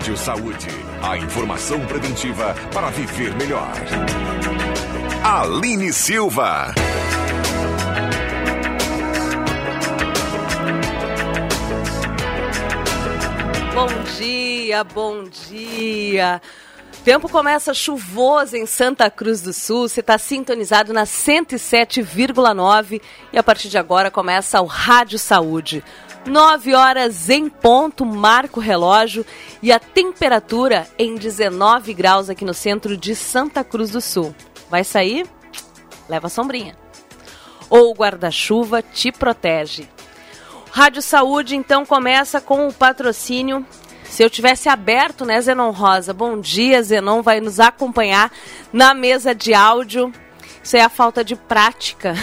Rádio Saúde. A informação preventiva para viver melhor. Aline Silva. Bom dia, bom dia. Tempo começa chuvoso em Santa Cruz do Sul. Você está sintonizado na 107,9 e a partir de agora começa o Rádio Saúde. 9 horas em ponto, marca o relógio e a temperatura em 19 graus aqui no centro de Santa Cruz do Sul. Vai sair? Leva a sombrinha. Ou o guarda-chuva te protege. Rádio Saúde então começa com o patrocínio se eu tivesse aberto, né, Zenon Rosa? Bom dia, Zenon vai nos acompanhar na mesa de áudio. Isso é a falta de prática.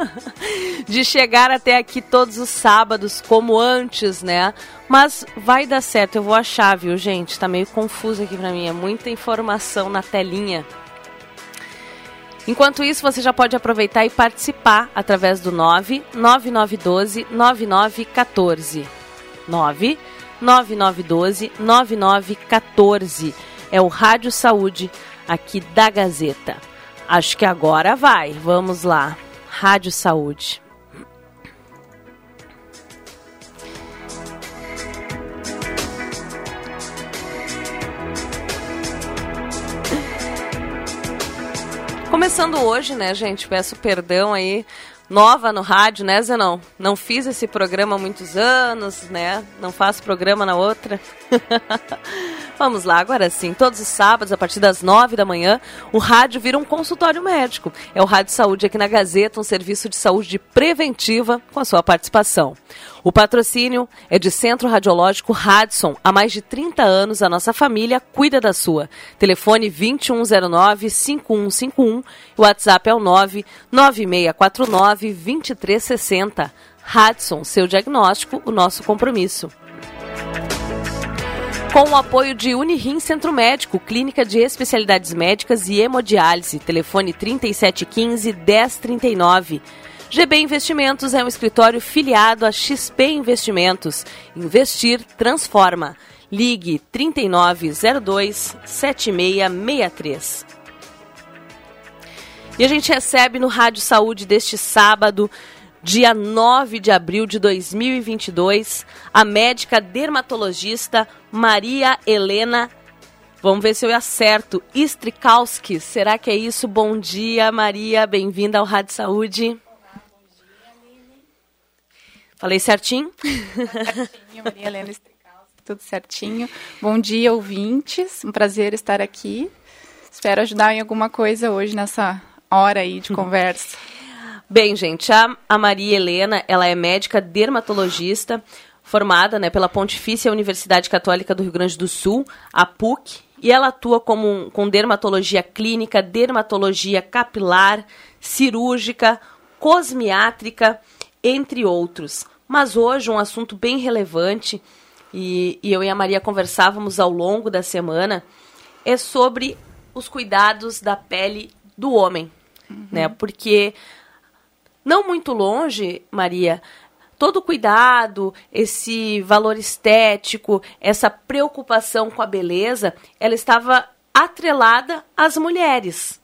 de chegar até aqui todos os sábados, como antes, né? Mas vai dar certo, eu vou achar, viu, gente? Tá meio confuso aqui pra mim, é muita informação na telinha. Enquanto isso, você já pode aproveitar e participar através do 9 9912 9914. 9 9912 9914. É o Rádio Saúde aqui da Gazeta. Acho que agora vai. Vamos lá. Rádio Saúde. Começando hoje, né, gente? Peço perdão aí nova no rádio, né, Zenão? Não fiz esse programa há muitos anos, né? Não faço programa na outra. Vamos lá, agora sim. Todos os sábados, a partir das nove da manhã, o rádio vira um consultório médico. É o Rádio Saúde aqui na Gazeta, um serviço de saúde preventiva com a sua participação. O patrocínio é de Centro Radiológico Radson. Há mais de 30 anos, a nossa família cuida da sua. Telefone 2109-5151. O WhatsApp é o 99649-2360. Radson, seu diagnóstico, o nosso compromisso. Com o apoio de Unirim Centro Médico, Clínica de Especialidades Médicas e Hemodiálise. Telefone 3715-1039. GB Investimentos é um escritório filiado a XP Investimentos. Investir transforma. Ligue 3902 7663. E a gente recebe no Rádio Saúde deste sábado, dia 9 de abril de 2022, a médica dermatologista Maria Helena Vamos ver se eu acerto. Istrikowski, será que é isso? Bom dia, Maria. Bem-vinda ao Rádio Saúde. Falei certinho? Certinho, Maria Helena tudo certinho. Bom dia, ouvintes. Um prazer estar aqui. Espero ajudar em alguma coisa hoje nessa hora aí de conversa. Bem, gente, a, a Maria Helena, ela é médica dermatologista, formada né, pela Pontifícia Universidade Católica do Rio Grande do Sul, a PUC, e ela atua como, com dermatologia clínica, dermatologia capilar, cirúrgica, cosmiátrica, entre outros. Mas hoje um assunto bem relevante, e, e eu e a Maria conversávamos ao longo da semana, é sobre os cuidados da pele do homem. Uhum. Né? Porque não muito longe, Maria, todo cuidado, esse valor estético, essa preocupação com a beleza, ela estava atrelada às mulheres.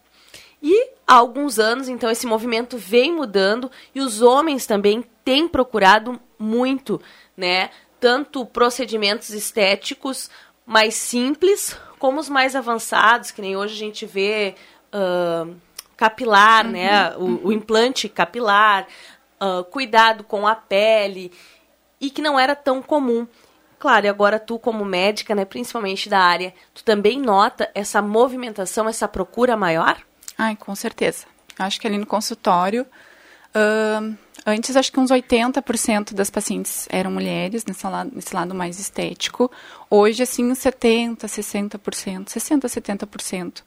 E há alguns anos, então, esse movimento vem mudando e os homens também têm procurado muito, né? Tanto procedimentos estéticos mais simples, como os mais avançados, que nem hoje a gente vê uh, capilar, né? uhum. né? O, o, implante capilar, uh, cuidado com a pele, e que não era tão comum. Claro, e agora tu como médica, né, principalmente da área, tu também nota essa movimentação, essa procura maior? Ai, com certeza. Acho que ali no consultório, uh, antes acho que uns 80% das pacientes eram mulheres, nesse lado, nesse lado mais estético. Hoje, assim, 70%, 60%, 60%, 70%.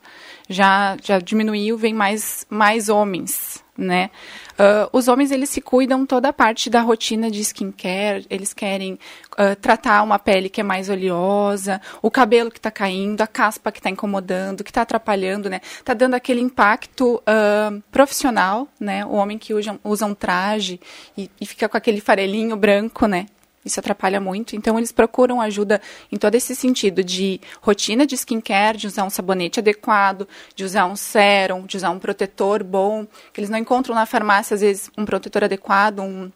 Já, já diminuiu, vem mais, mais homens, né? Uh, os homens, eles se cuidam toda a parte da rotina de skincare, eles querem uh, tratar uma pele que é mais oleosa, o cabelo que está caindo, a caspa que está incomodando, que está atrapalhando, né? Está dando aquele impacto uh, profissional, né? O homem que usa, usa um traje e, e fica com aquele farelinho branco, né? Isso atrapalha muito. Então, eles procuram ajuda em todo esse sentido de rotina de skincare, de usar um sabonete adequado, de usar um sérum, de usar um protetor bom, eles não encontram na farmácia, às vezes, um protetor adequado, um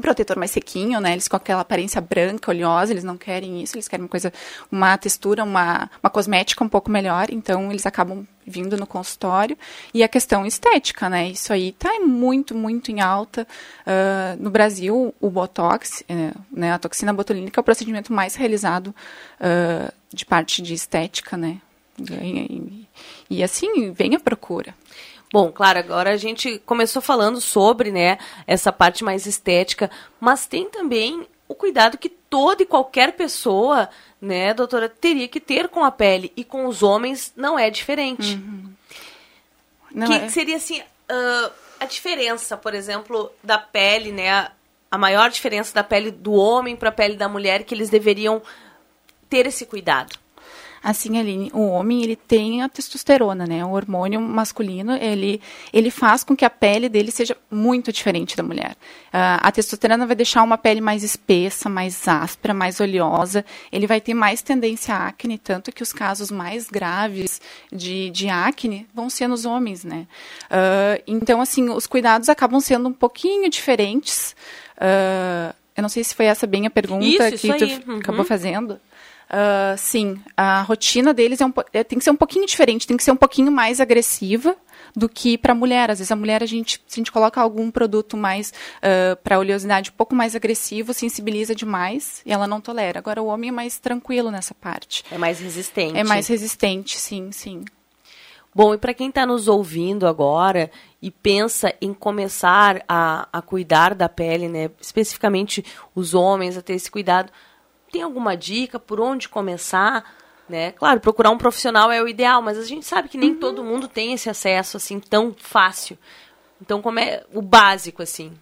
protetor mais sequinho, né? Eles com aquela aparência branca, oleosa, eles não querem isso, eles querem uma coisa, uma textura, uma, uma cosmética um pouco melhor, então eles acabam vindo no consultório. E a questão estética, né? Isso aí está muito, muito em alta. Uh, no Brasil, o Botox, uh, né, a toxina botulínica é o procedimento mais realizado uh, de parte de estética, né? E, e assim, vem a procura. Bom, claro, agora a gente começou falando sobre, né, essa parte mais estética, mas tem também o cuidado que toda e qualquer pessoa, né, doutora, teria que ter com a pele e com os homens não é diferente. Uhum. Não que é. seria assim uh, a diferença, por exemplo, da pele, né, a maior diferença da pele do homem para a pele da mulher que eles deveriam ter esse cuidado. Assim, Aline, o homem, ele tem a testosterona, né? O hormônio masculino, ele, ele faz com que a pele dele seja muito diferente da mulher. Uh, a testosterona vai deixar uma pele mais espessa, mais áspera, mais oleosa. Ele vai ter mais tendência à acne, tanto que os casos mais graves de, de acne vão ser nos homens, né? Uh, então, assim, os cuidados acabam sendo um pouquinho diferentes. Uh, eu não sei se foi essa bem a pergunta isso, que isso tu uhum. acabou fazendo. Uh, sim, a rotina deles é um, é, tem que ser um pouquinho diferente, tem que ser um pouquinho mais agressiva do que para a mulher. Às vezes a mulher, a gente, se a gente coloca algum produto mais uh, para oleosidade um pouco mais agressivo, sensibiliza demais e ela não tolera. Agora o homem é mais tranquilo nessa parte. É mais resistente. É mais resistente, sim, sim. Bom, e para quem está nos ouvindo agora e pensa em começar a, a cuidar da pele, né, especificamente os homens, a ter esse cuidado, tem alguma dica por onde começar? Né? Claro, procurar um profissional é o ideal, mas a gente sabe que nem uhum. todo mundo tem esse acesso assim tão fácil. Então, como é o básico assim?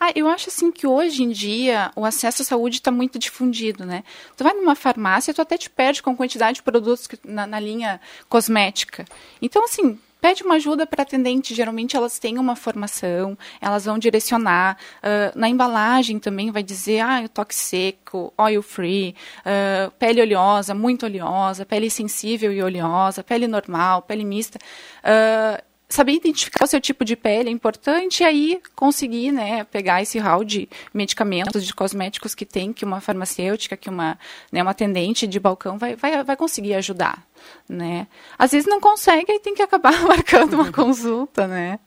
Ah, eu acho assim que hoje em dia o acesso à saúde está muito difundido, né? Tu vai numa farmácia, tu até te perde com quantidade de produtos que, na, na linha cosmética. Então, assim, pede uma ajuda para atendente. Geralmente elas têm uma formação, elas vão direcionar. Uh, na embalagem também vai dizer, ah, o toque seco, oil free, uh, pele oleosa, muito oleosa, pele sensível e oleosa, pele normal, pele mista. Uh, saber identificar o seu tipo de pele é importante e aí conseguir né, pegar esse hall de medicamentos, de cosméticos que tem, que uma farmacêutica, que uma, né, uma atendente de balcão vai, vai, vai conseguir ajudar. Né? Às vezes não consegue e tem que acabar marcando uma consulta, né?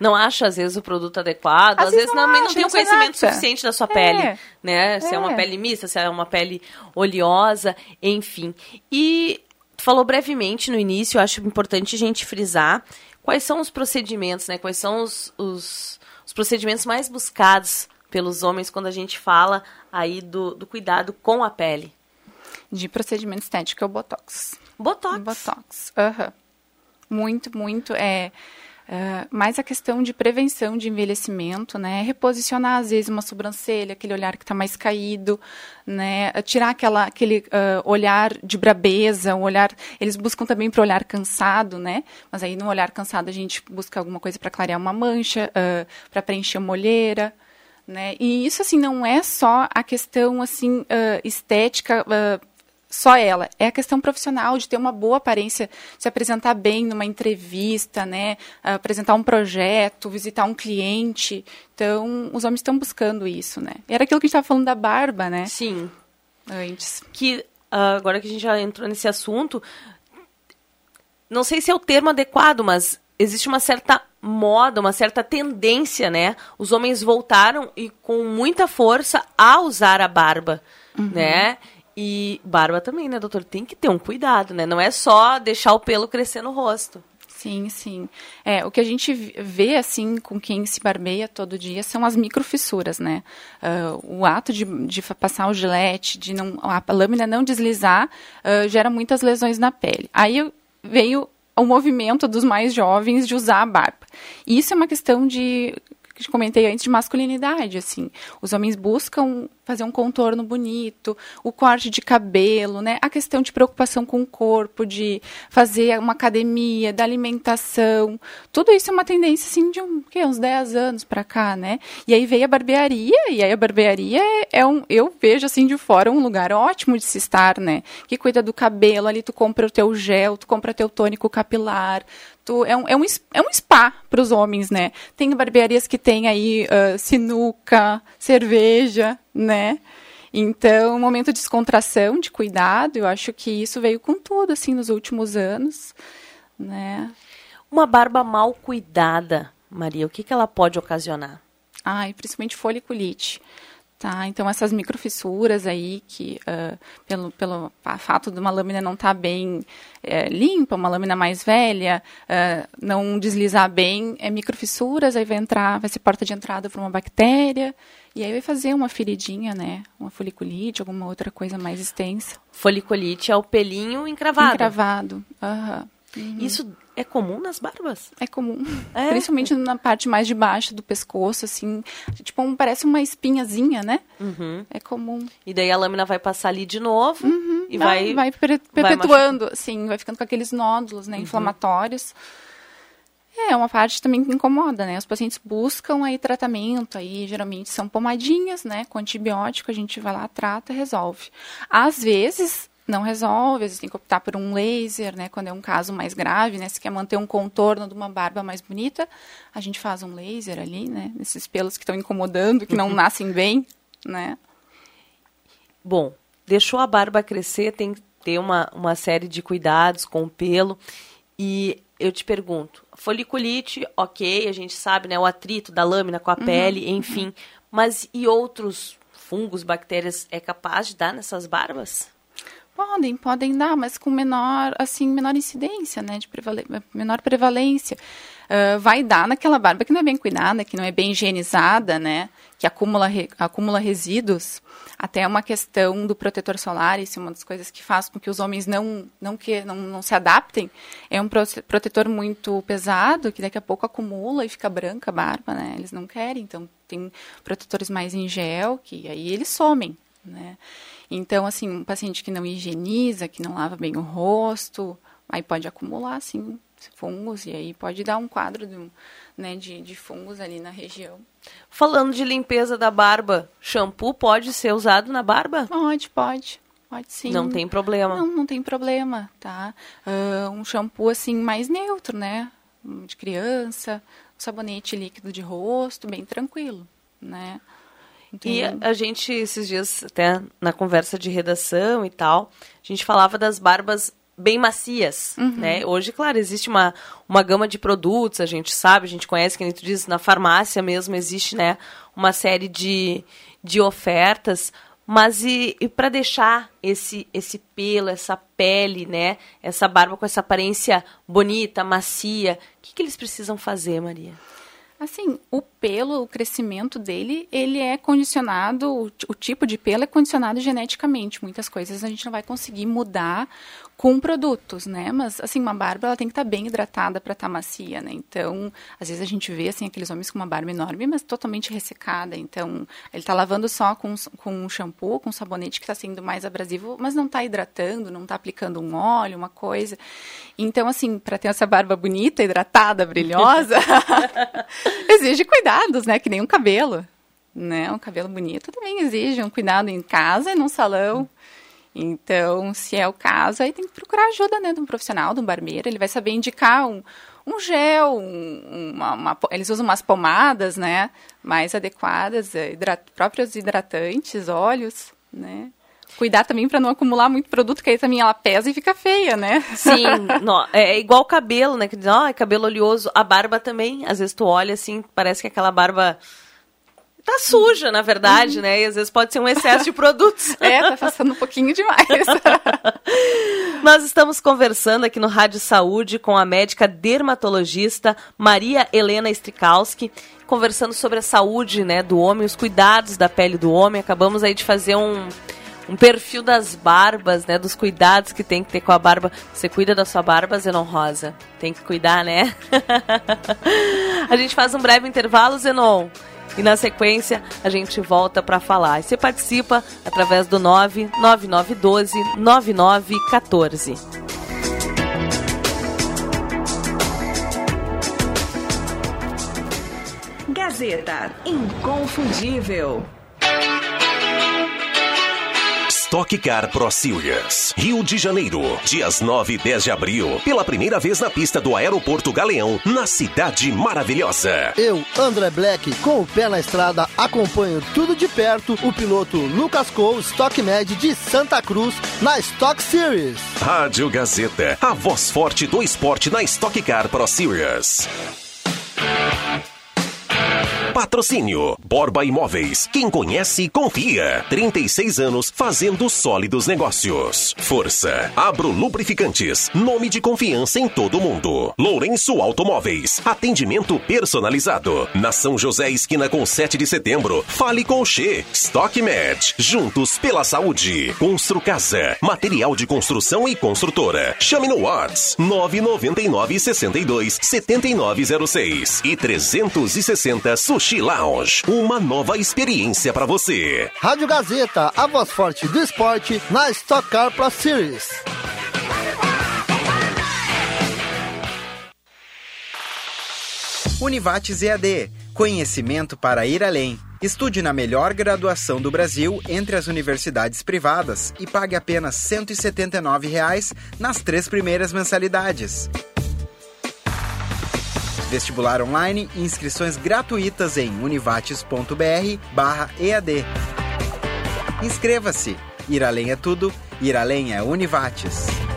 não acha, às vezes, o produto adequado, às, às vezes, não, não tem o conhecimento suficiente da sua é. pele, né? Se é. é uma pele mista, se é uma pele oleosa, enfim. E tu falou brevemente no início, eu acho importante a gente frisar quais são os procedimentos, né? Quais são os, os, os procedimentos mais buscados pelos homens quando a gente fala aí do, do cuidado com a pele? De procedimento estético é o Botox. Botox? Botox, aham. Uhum. Muito, muito. É, Uh, mais a questão de prevenção de envelhecimento, né? Reposicionar, às vezes, uma sobrancelha, aquele olhar que está mais caído, né? Tirar aquela, aquele uh, olhar de brabeza, um olhar... Eles buscam também para o olhar cansado, né? Mas aí, no olhar cansado, a gente busca alguma coisa para clarear uma mancha, uh, para preencher uma olheira, né? E isso, assim, não é só a questão, assim, estética só ela. É a questão profissional de ter uma boa aparência, se apresentar bem numa entrevista, né? Apresentar um projeto, visitar um cliente. Então, os homens estão buscando isso, né? Era aquilo que a gente estava falando da barba, né? Sim. Antes. Que uh, agora que a gente já entrou nesse assunto, não sei se é o termo adequado, mas existe uma certa moda, uma certa tendência, né? Os homens voltaram e com muita força a usar a barba, uhum. né? E barba também, né, doutor? Tem que ter um cuidado, né? Não é só deixar o pelo crescer no rosto. Sim, sim. É, o que a gente vê, assim, com quem se barbeia todo dia são as microfissuras, né? Uh, o ato de, de, passar o gilete, de não, a lâmina não deslizar, uh, gera muitas lesões na pele. Aí veio o movimento dos mais jovens de usar a barba. Isso é uma questão de que comentei antes de masculinidade, assim. Os homens buscam fazer um contorno bonito, o corte de cabelo, né? A questão de preocupação com o corpo, de fazer uma academia, da alimentação. Tudo isso é uma tendência, assim, de um, que, uns 10 anos para cá, né? E aí veio a barbearia, e aí a barbearia é, é, um, eu vejo, assim, de fora, um lugar ótimo de se estar, né? Que cuida do cabelo, ali tu compra o teu gel, tu compra teu tônico capilar, tu, é, um, é, um, é um spa para os homens, né? Tem barbearias que tem aí uh, sinuca, cerveja, né? Então, um momento de descontração, de cuidado, eu acho que isso veio com tudo, assim, nos últimos anos, né? Uma barba mal cuidada, Maria, o que, que ela pode ocasionar? Ai, principalmente foliculite. Tá, então essas microfissuras aí que uh, pelo, pelo fato de uma lâmina não estar tá bem é, limpa, uma lâmina mais velha, uh, não deslizar bem, é microfissuras, aí vai entrar, vai ser porta de entrada para uma bactéria, e aí vai fazer uma feridinha, né? Uma foliculite, alguma outra coisa mais extensa. Foliculite é o pelinho encravado. Encravado, aham. Uhum. Isso é comum nas barbas? É comum. É? Principalmente na parte mais de baixo do pescoço, assim. Tipo, um, parece uma espinhazinha, né? Uhum. É comum. E daí a lâmina vai passar ali de novo uhum. e vai... Vai, perpetuando, vai assim. Vai ficando com aqueles nódulos, né? Uhum. Inflamatórios. É, uma parte também que incomoda, né? Os pacientes buscam aí tratamento, aí geralmente são pomadinhas, né? Com antibiótico, a gente vai lá, trata, resolve. Às vezes, não resolve, às vezes tem que optar por um laser, né? Quando é um caso mais grave, né? Se quer manter um contorno de uma barba mais bonita, a gente faz um laser ali, né? Nesses pelos que estão incomodando, que não uhum. nascem bem, né? Bom, deixou a barba crescer, tem que ter uma, uma série de cuidados com o pelo. E eu te pergunto, foliculite, ok, a gente sabe, né? O atrito da lâmina com a uhum. pele, enfim. Uhum. Mas e outros fungos, bactérias, é capaz de dar nessas barbas? Podem, podem dar, mas com menor, assim, menor incidência, né, de prevale menor prevalência. Uh, vai dar naquela barba que não é bem cuidada, que não é bem higienizada, né, que acumula, re acumula resíduos. Até uma questão do protetor solar, isso é uma das coisas que faz com que os homens não, não, que, não, não se adaptem. É um protetor muito pesado, que daqui a pouco acumula e fica branca a barba, né, eles não querem. Então, tem protetores mais em gel, que aí eles somem, né. Então, assim, um paciente que não higieniza, que não lava bem o rosto, aí pode acumular, assim, fungos, e aí pode dar um quadro de, né, de, de fungos ali na região. Falando de limpeza da barba, shampoo pode ser usado na barba? Pode, pode. Pode sim. Não tem problema. Não, não tem problema, tá? Uh, um shampoo, assim, mais neutro, né? De criança, um sabonete líquido de rosto, bem tranquilo, né? E a gente, esses dias, até na conversa de redação e tal, a gente falava das barbas bem macias, uhum. né? Hoje, claro, existe uma, uma gama de produtos, a gente sabe, a gente conhece, que nem tu diz, na farmácia mesmo existe, né, uma série de, de ofertas, mas e, e para deixar esse, esse pelo, essa pele, né, essa barba com essa aparência bonita, macia, o que, que eles precisam fazer, Maria? Assim, o pelo, o crescimento dele, ele é condicionado, o, o, tipo de pelo é condicionado geneticamente. Muitas coisas a gente não vai conseguir mudar com produtos, né? Mas, assim, uma barba, ela tem que estar tá bem hidratada para estar tá macia, né? Então, às vezes a gente vê, assim, aqueles homens com uma barba enorme, mas totalmente ressecada. Então, ele está lavando só com, com um shampoo, com um sabonete que está sendo mais abrasivo, mas não está hidratando, não está aplicando um óleo, uma coisa. Então, assim, para ter essa barba bonita, hidratada, brilhosa, exige cuidados, né? Que nem um cabelo. Né? Um cabelo bonito também exige um cuidado em casa e num salão. Então, se é o caso, aí tem que procurar ajuda né, de um profissional, de um barbeiro. Ele vai saber indicar um, um gel, um, uma, uma, eles usam umas pomadas, né, mais adequadas, é, hidrat, próprios hidratantes, óleos, né. Cuidar também para não acumular muito produto, que aí também ela pesa e fica feia, né? Sim, não, é igual o cabelo, né? Que diz, ó, oh, é cabelo oleoso. A barba também, às vezes tu olha assim, parece que aquela barba tá suja, na verdade, uhum. né? E às vezes pode ser um excesso de produtos. é, tá passando um pouquinho demais. Nós estamos conversando aqui no Rádio Saúde com a médica dermatologista Maria Helena Strikowski, conversando sobre a saúde, né, do homem, os cuidados da pele do homem. Acabamos aí de fazer um um perfil das barbas, né? Dos cuidados que tem que ter com a barba. Você cuida da sua barba, Zenon Rosa? Tem que cuidar, né? a gente faz um breve intervalo, Zenon. E na sequência, a gente volta para falar. E você participa através do 99912 9914. Gazeta Inconfundível. Stock Car Pro Series. Rio de Janeiro, dias 9 e 10 de abril. Pela primeira vez na pista do Aeroporto Galeão, na Cidade Maravilhosa. Eu, André Black, com o pé na estrada, acompanho tudo de perto o piloto Lucas Cole, Stock Med de Santa Cruz, na Stock Series. Rádio Gazeta, a voz forte do esporte na Stock Car Pro Series. Patrocínio Borba Imóveis. Quem conhece, confia. 36 anos fazendo sólidos negócios. Força. Abro Lubrificantes. Nome de confiança em todo mundo. Lourenço Automóveis. Atendimento personalizado. Na São José, esquina com 7 de setembro. Fale com o Che. Stock Med. Juntos pela saúde. Constru Casa. Material de construção e construtora. Chame no Whats 999 62 7906 e 360 Sushi Sushi Lounge, uma nova experiência para você. Rádio Gazeta, a voz forte do esporte na Stock Car Pro Series. Univates EAD, conhecimento para ir além. Estude na melhor graduação do Brasil entre as universidades privadas e pague apenas 179 reais nas três primeiras mensalidades. Vestibular online e inscrições gratuitas em univates.br/ead. Inscreva-se. Ir além é tudo, ir além é Univates.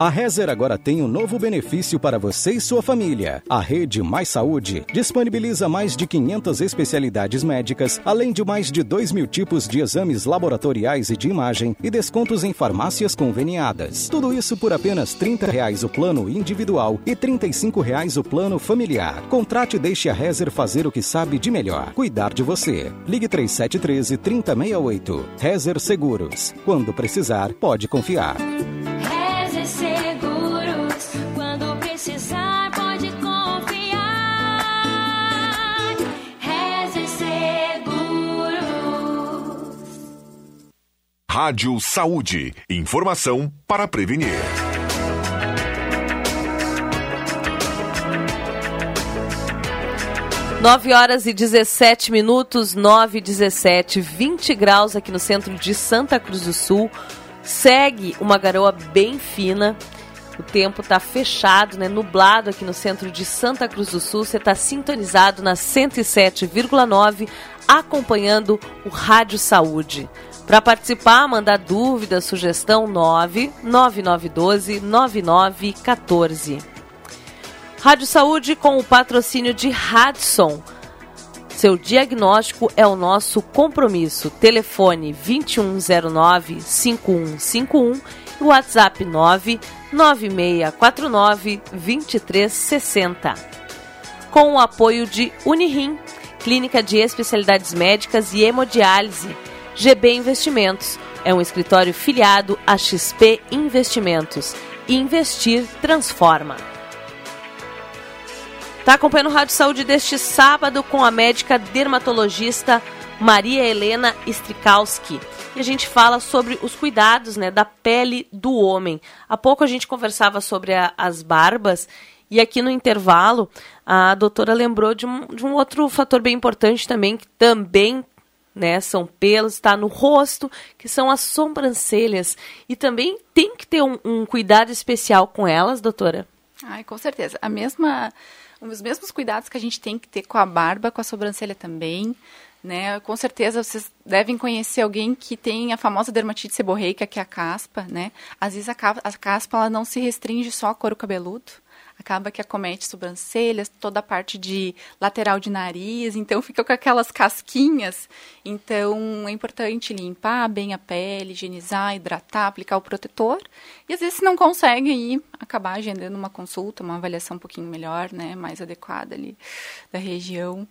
A Rezer agora tem um novo benefício para você e sua família. A Rede Mais Saúde disponibiliza mais de 500 especialidades médicas, além de mais de 2 mil tipos de exames laboratoriais e de imagem e descontos em farmácias conveniadas. Tudo isso por apenas 30 reais o plano individual e 35 reais o plano familiar. Contrate e deixe a Rezer fazer o que sabe de melhor, cuidar de você. Ligue 3713 3068. Rezer Seguros. Quando precisar, pode confiar. Rádio Saúde. Informação para prevenir. Nove horas e 17 minutos, 9 e 17, 20 graus aqui no centro de Santa Cruz do Sul. Segue uma garoa bem fina. O tempo está fechado, né? nublado aqui no centro de Santa Cruz do Sul. Você está sintonizado na 107,9, acompanhando o Rádio Saúde. Para participar, mandar dúvida, sugestão 99912 9914. Rádio Saúde com o patrocínio de Radson. Seu diagnóstico é o nosso compromisso. Telefone 2109 5151 e WhatsApp 99649 2360. Com o apoio de Unirim, Clínica de Especialidades Médicas e Hemodiálise GB Investimentos é um escritório filiado a XP Investimentos. Investir transforma. Está acompanhando o Rádio Saúde deste sábado com a médica dermatologista Maria Helena Strikowski. E a gente fala sobre os cuidados né, da pele do homem. Há pouco a gente conversava sobre a, as barbas e aqui no intervalo a doutora lembrou de um, de um outro fator bem importante também, que também né? São pelos, está no rosto, que são as sobrancelhas. E também tem que ter um, um cuidado especial com elas, doutora? Ai, com certeza. A mesma, os mesmos cuidados que a gente tem que ter com a barba, com a sobrancelha também. Né? Com certeza vocês devem conhecer alguém que tem a famosa dermatite seborreica, que é a caspa, né? Às vezes a, caspa ela não se restringe só ao couro cabeludo, acaba que acomete sobrancelhas, toda a parte de lateral de nariz, então fica com aquelas casquinhas. Então é importante limpar bem a pele, higienizar, hidratar, aplicar o protetor. E às vezes se não consegue aí acabar agendando uma consulta, uma avaliação um pouquinho melhor, né, mais adequada ali da região.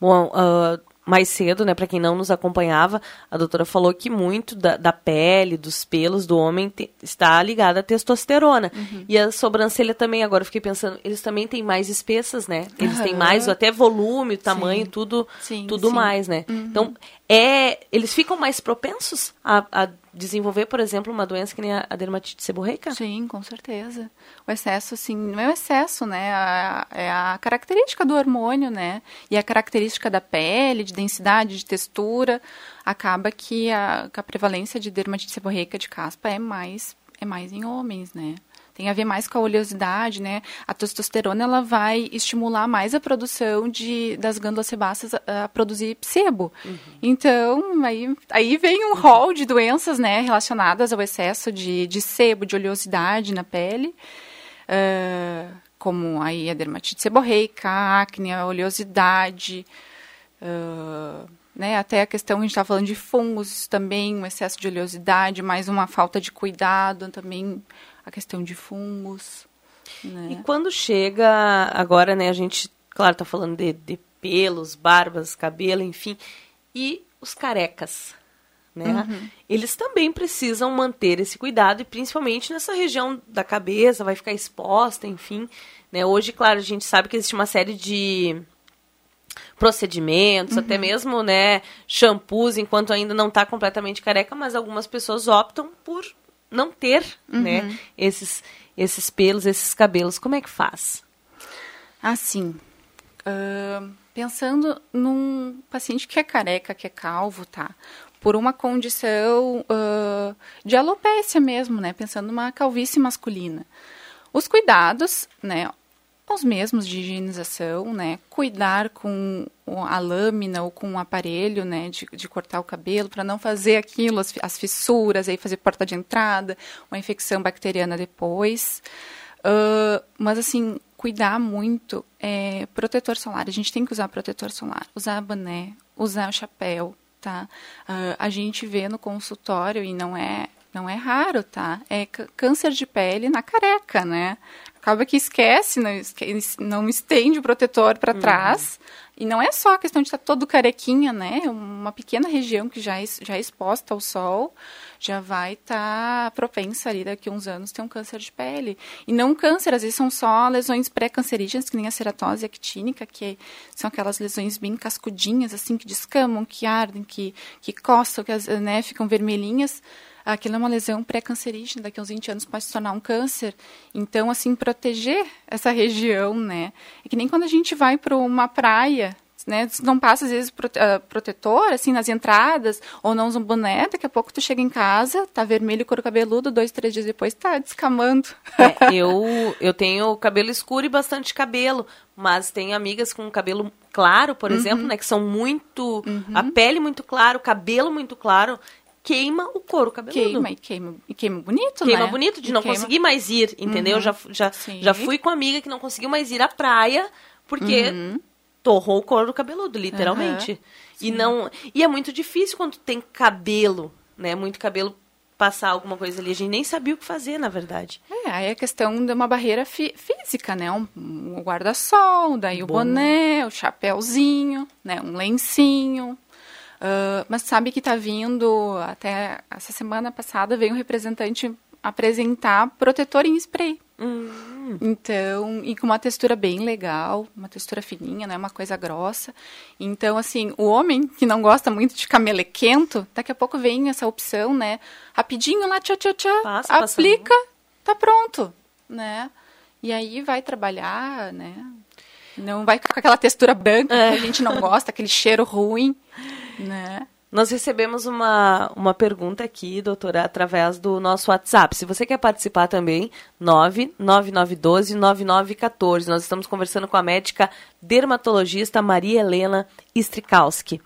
Bom, uh, mais cedo, né, para quem não nos acompanhava, a doutora falou que muito da, da pele, dos pelos do homem te, está ligada à testosterona. Uhum. E a sobrancelha também, agora eu fiquei pensando, eles também têm mais espessas, né? Eles uhum. têm mais, até volume, tamanho, sim. tudo, sim, tudo sim. mais, né? Uhum. Então, é, eles ficam mais propensos a, a desenvolver, por exemplo, uma doença que nem a, dermatite seborreica? Sim, com certeza. O excesso, assim, não é o excesso, né? A, é a característica do hormônio, né? E a característica da pele, de densidade, de textura, acaba que a, que a prevalência de dermatite seborreica de caspa é mais, é mais em homens, né? Tem a ver mais com a oleosidade, né? A testosterona ela vai estimular mais a produção de, das glândulas sebáceas a, a produzir sebo. Uhum. Então, aí, aí vem um rol de doenças, né, relacionadas ao excesso de, de sebo, de oleosidade na pele. Uh, como aí a dermatite seborreica, a acne, a oleosidade, uh, né, até a questão, a gente está falando de fungos também, um excesso de oleosidade, mais uma falta de cuidado também a questão de fungos. Né? E quando chega, agora, né, a gente, claro, está falando de, de pelos, barbas, cabelo, enfim, e os carecas, né? Uhum. Eles também precisam manter esse cuidado e principalmente nessa região da cabeça, vai ficar exposta, enfim, né? Hoje, claro, a gente sabe que existe uma série de procedimentos, uhum. até mesmo, né, shampoos, enquanto ainda não está completamente careca, mas algumas pessoas optam por não ter, uhum. né, esses, esses pelos, esses cabelos. Como é que faz? Assim, uh, pensando num paciente que é careca, que é calvo, tá? Por uma condição uh, de alopécia mesmo, né? Pensando numa calvície masculina. Os cuidados, né? Os mesmos de higienização, né? Cuidar com a lâmina ou com o aparelho, né? De, de cortar o cabelo para não fazer aquilo, as, as, fissuras, aí fazer porta de entrada, uma infecção bacteriana depois. Uh, mas assim, cuidar muito é protetor solar. A gente tem que usar protetor solar, usar boné, usar chapéu, tá? Uh, a gente vê no consultório e não é não é raro, tá? É câncer de pele na careca, né? Acaba que esquece, não, não estende o protetor para uhum. trás. E não é só a questão de estar todo carequinha, né? Uma pequena região que já é, já é exposta ao sol já vai estar tá propensa ali daqui a uns anos ter um câncer de pele. E não câncer, às vezes são só lesões pré-cancerígenas, que nem a ceratose actínica, que são aquelas lesões bem cascudinhas, assim, que descamam, que ardem, que, que coçam, que né, ficam vermelhinhas aquilo é uma lesão pré-cancerígena, daqui a uns 20 anos pode se tornar um câncer. Então, assim, proteger essa região, né? É que nem quando a gente vai para uma praia, né? Não passa, às vezes, uh, protetor, assim, nas entradas, ou não usa um boné, daqui a pouco tu chega em casa, tá vermelho, couro cabeludo, dois, três dias depois tá descamando. É, eu, eu tenho cabelo escuro e bastante cabelo, mas tenho amigas com cabelo claro, por uhum. exemplo, né? Que são muito... Uhum. A pele muito claro, o cabelo muito claro queima o couro cabeludo. Queima, e queima, e queima bonito, queima né? bonito, de e não queima. conseguir mais ir, entendeu? Uhum. Já, já, já fui com amiga que não conseguiu mais ir à praia, porque uhum. torrou o couro cabeludo, literalmente. Uhum. E não e é muito difícil quando tem cabelo, né? Muito cabelo passar alguma coisa ali. A gente nem sabia o que fazer, na verdade. É, aí é questão de uma barreira física, né? Um, um guarda-sol, daí o boné, o chapéuzinho, né? Um lencinho, Uh, mas sabe que está vindo, até essa semana passada, veio um representante apresentar protetor em spray. Hum. Então, e com uma textura bem legal, uma textura fininha, né, uma coisa grossa. Então, assim, o homem que não gosta muito de ficar melequento, daqui a pouco vem essa opção, né, rapidinho lá, tchau, tchau, tchau, Passa, aplica, tá pronto, né. E aí vai trabalhar, né, não vai ficar com aquela textura branca é. que a gente não gosta, aquele cheiro ruim. Né? Nós recebemos uma, uma pergunta aqui, doutora, através do nosso WhatsApp. Se você quer participar também, 99912-9914. Nós estamos conversando com a médica dermatologista Maria Helena Strikowski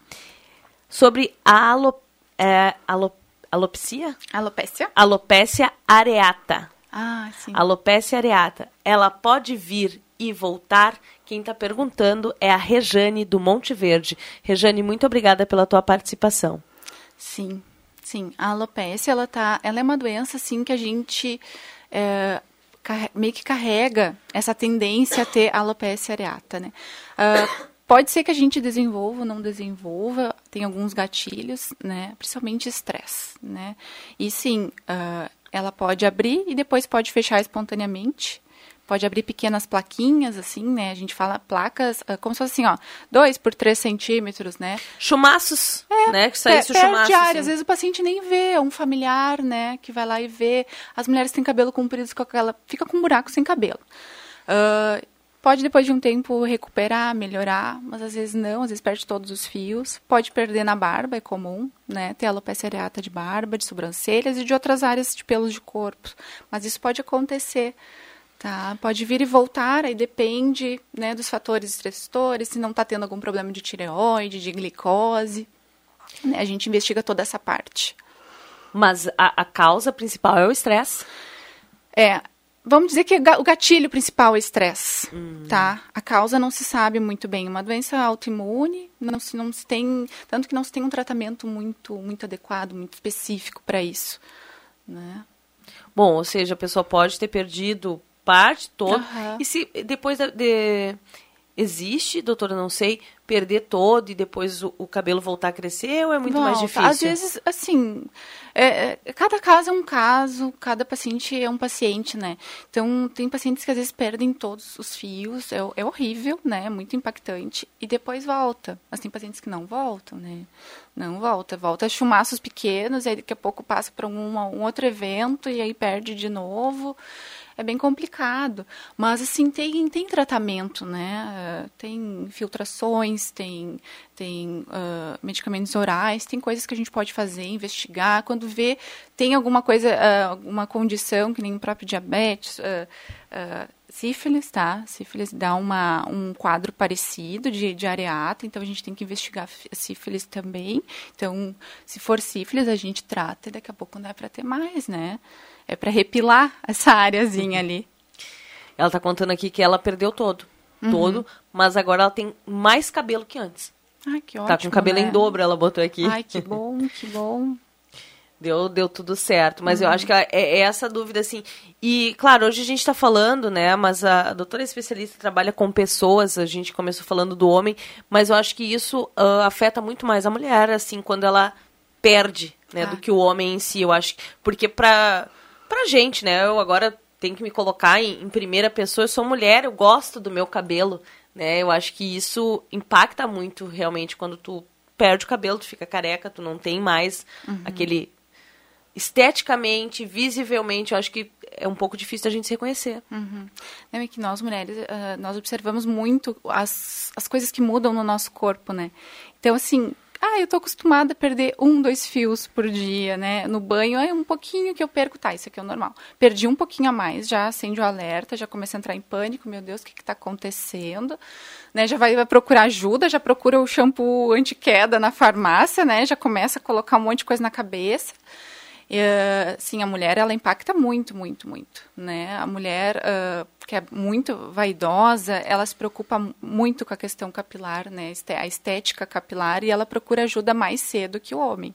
sobre a alo, é, alo, alopcia? Alopécia. Alopécia areata. Ah, sim. Alopécia areata. Ela pode vir e voltar quem está perguntando é a Rejane do Monte Verde. Rejane, muito obrigada pela tua participação. Sim, sim. A alopecia, ela, tá, ela é uma doença, assim, que a gente é, meio que carrega essa tendência a ter alopecia areata, né? Uh, Pode ser que a gente desenvolva ou não desenvolva, tem alguns gatilhos, né? Principalmente estresse, né? E sim, uh, ela pode abrir e depois pode fechar espontaneamente. Pode abrir pequenas plaquinhas, assim, né? A gente fala placas, uh, como se fosse assim, ó, 2 por 3 centímetros, né? Chumaços, É, né? Que sai isso perde chumaço. área. assim. Às vezes o paciente nem vê, é um familiar, né, que vai lá e vê. As mulheres têm cabelo comprido, com aquela, fica com um buraco sem cabelo. Ah, pode depois de um tempo recuperar, melhorar, mas às vezes não, às vezes perde todos os fios. Pode perder na barba, é comum, né, ter alopecia areata de barba, de sobrancelhas e de outras áreas de pelos de corpo. Mas isso pode acontecer. Tá, pode vir e voltar, aí depende né, dos fatores estressores, se não está tendo algum problema de tireoide, de glicose. Né, a gente investiga toda essa parte. Mas a, a causa principal é o estresse. É, vamos dizer que o gatilho principal é estresse, tá? A causa não se sabe muito bem. Uma doença autoimune, não se, não se tem, tanto que não se tem um tratamento muito, muito adequado, muito específico para isso, né? Bom, ou seja, a pessoa pode ter perdido parte toda. Aham. E se depois de, de- existe, doutora, não sei, perder todo e depois o, o cabelo voltar a crescer ou é muito mais difícil? Às vezes, assim, é, é, cada caso é um caso, cada paciente é um paciente, né? Então, tem pacientes que às vezes perdem todos os fios, é, é horrível, né? É muito impactante, e depois volta. Mas tem pacientes que não voltam, né? Não volta, volta chumaços pequenos, aí daqui a pouco passa para um, um outro evento e aí perde de novo. É bem complicado. Mas, assim, tem, tem tratamento, né? Ah, Tem filtrações, tem, tem ah, medicamentos orais, tem coisas que a gente pode fazer, investigar. Quando vê, tem alguma coisa, ah, alguma condição, que nem o próprio diabetes, ah, sífilis, tá? Sífilis dá uma, um quadro parecido de, de areata, então a gente tem que investigar fi- sífilis também. Então, se for sífilis, a gente trata e daqui a pouco não é para ter mais, né? É para repilar essa areazinha ali. Ela tá contando aqui que ela perdeu todo. Uhum. Todo, mas agora ela tem mais cabelo que antes. Ai, que ótimo. tá com cabelo né? em dobro, ela botou aqui. Ai, que bom, que bom. Deu, deu tudo certo, mas eu Uhum. acho que é, é essa dúvida, assim. E, claro, hoje a gente está falando, né? Mas a, a doutora especialista trabalha com pessoas, a gente começou falando do homem, mas eu acho que isso ah, afeta muito mais a mulher, assim, quando ela perde, né? Ah. Do que o homem em si, eu acho. que- Porque pra, pra gente, né? Eu agora tenho que me colocar em, em primeira pessoa, eu sou mulher, eu gosto do meu cabelo, né? Eu acho que isso impacta muito, realmente, quando tu perde o cabelo, tu fica careca, tu não tem mais Uhum. aquele esteticamente, visivelmente, eu acho que é um pouco difícil a gente se reconhecer. Uhum. Não, é que nós mulheres, ah, nós observamos muito as, as coisas que mudam no nosso corpo, né? Então, assim, ah, eu tô acostumada a perder um, dois fios por dia, né? No banho é um pouquinho que eu perco, tá, isso aqui é o normal. Perdi um pouquinho a mais, já acende o alerta, já começa a entrar em pânico, meu Deus, o que que tá acontecendo? Né, já vai, vai procurar ajuda, já procura o shampoo anti-queda na farmácia, né? Já começa a colocar um monte de coisa na cabeça. Eh, sim, a mulher ela impacta muito, muito, muito, né? A mulher ah, que é muito vaidosa, ela se preocupa mu- muito com a questão capilar, né? A estética capilar e ela procura ajuda mais cedo que o homem,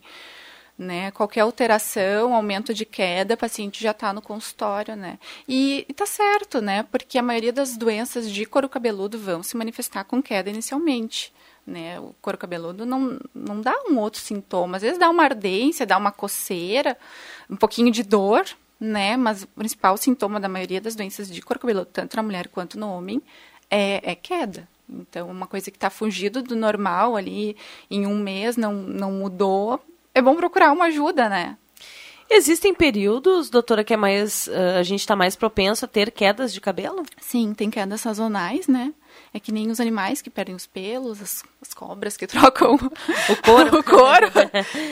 né? Qualquer alteração, aumento de queda, o paciente já está no consultório, né? E, e tá certo, né? Porque a maioria das doenças de couro cabeludo vão se manifestar com queda inicialmente. Né? O couro cabeludo não, não dá um outro sintoma. Às vezes dá uma ardência, dá uma coceira, um pouquinho de dor, né? Mas o principal sintoma da maioria das doenças de couro cabeludo, tanto na mulher quanto no homem, é, é queda. Então, uma coisa que está fugido do normal ali, em um mês não, não mudou, é bom procurar uma ajuda, né? Existem períodos, doutora, que é mais ah, a gente está mais propenso a ter quedas de cabelo? Sim, tem quedas sazonais, né? É que nem os animais que perdem os pelos, as, as cobras que trocam o couro. o couro.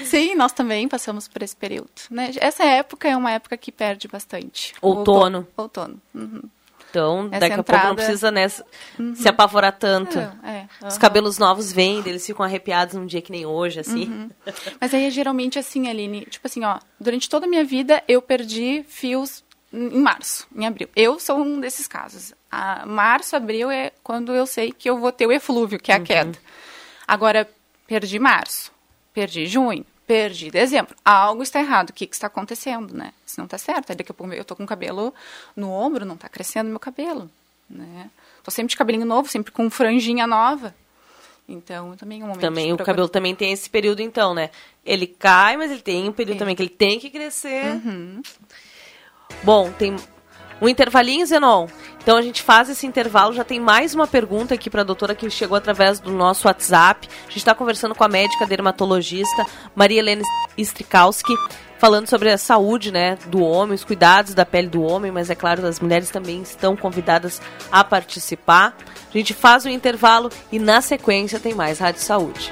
Sim, nós também passamos por esse período. Né? Essa época é uma época que perde bastante. Outono. Outono. Uhum. Então, Essa daqui a pouco não entrada- Uhum. precisa né, se apavorar tanto. É, é, Os aham. cabelos novos vêm, eles ficam arrepiados num dia que nem hoje, assim. Uhum. Mas aí é geralmente assim, Aline, tipo assim, ó, durante toda a minha vida eu perdi fios em março, em abril. Eu sou um desses casos. A março, abril é quando eu sei que eu vou ter o eflúvio, que é a queda. Agora, perdi março, perdi junho, perdi dezembro. Algo está errado. O que, que está acontecendo, né? Isso não está certo. Daqui a pouco eu tô com o cabelo no ombro, não está crescendo meu cabelo, né? Tô sempre de cabelinho novo, sempre com franjinha nova. Então, também é um momento Também o cabelo também tem esse período, então, né? Ele cai, mas ele tem um período Tem. também que ele tem que crescer. Uhum. Bom, tem um intervalinho, Zenon. Então a gente faz esse intervalo. Já tem mais uma pergunta aqui para a doutora que chegou através do nosso WhatsApp. A gente está conversando com a médica dermatologista Maria Helena Strikowski, falando sobre a saúde né, do homem, os cuidados da pele do homem, mas é claro, as mulheres também estão convidadas a participar. A gente faz o intervalo e na sequência tem mais Rádio Saúde.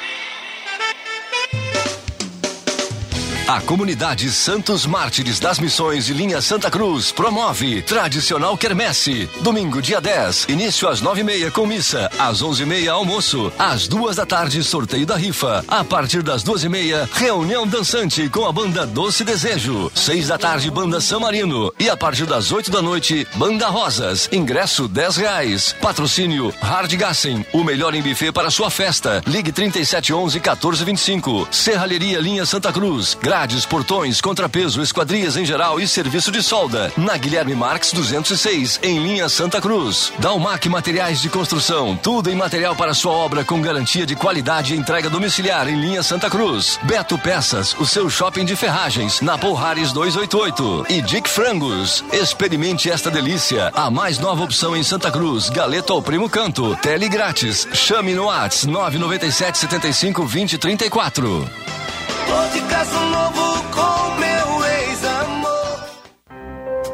A comunidade Santos Mártires das Missões de Linha Santa Cruz promove tradicional quermesse. Domingo, dia 10, início às nove e meia com missa, às onze e meia almoço, às duas da tarde sorteio da rifa. A partir das duas e meia, reunião dançante com a banda Doce Desejo. Seis da tarde, banda São Marino. E a partir das oito da noite, banda Rosas. Ingresso dez reais. Patrocínio Hardgassen, o melhor em buffet para sua festa. Ligue 3711 1425. Serralheria Linha Santa Cruz. Grades, portões, contrapeso, esquadrias em geral e serviço de solda. Na Guilherme Marques 206, em linha Santa Cruz. Dalmac Materiais de Construção. Tudo em material para sua obra com garantia de qualidade e entrega domiciliar em linha Santa Cruz. Beto Peças, o seu shopping de ferragens. Na Porrares 288. E Dick Frangos. Experimente esta delícia. A mais nova opção em Santa Cruz. Galeto ao primo canto. Tele grátis. Chame no Whats 997 75 20 34. Tô de caso novo com meu ex-amor.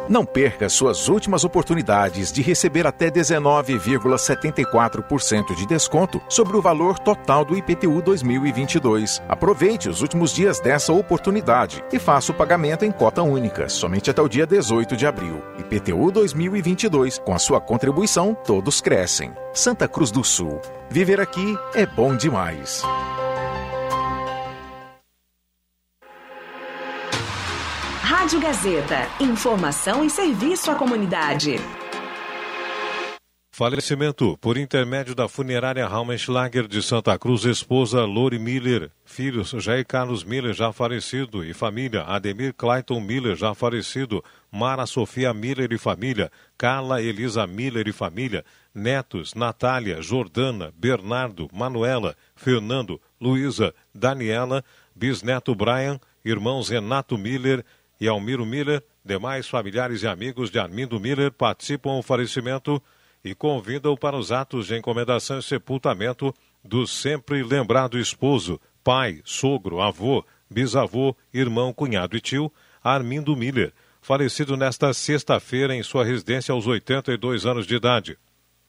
Não perca suas últimas oportunidades de receber até 19,74% de desconto sobre o valor total do IPTU 2022. Aproveite os últimos dias dessa oportunidade e faça o pagamento em cota única, somente até o dia 18 de abril. IPTU 2022, com a sua contribuição, todos crescem. Santa Cruz do Sul. Viver aqui é bom demais. Rádio Gazeta, informação e serviço à comunidade. Falecimento por intermédio da funerária Raumenschlager de Santa Cruz, esposa Lori Miller, filhos Jair Carlos Miller, já falecido, e família Ademir Clayton Miller, já falecido, Mara Sofia Miller e família, Carla Elisa Miller e família, netos Natália, Jordana, Bernardo, Manuela, Fernando, Luísa, Daniela, bisneto Brian, irmãos Renato Miller e Almiro Miller, demais familiares e amigos de Armindo Miller participam do falecimento e convidam para os atos de encomendação e sepultamento do sempre lembrado esposo, pai, sogro, avô, bisavô, irmão, cunhado e tio, Armindo Miller, falecido nesta sexta-feira em sua residência aos 82 anos de idade.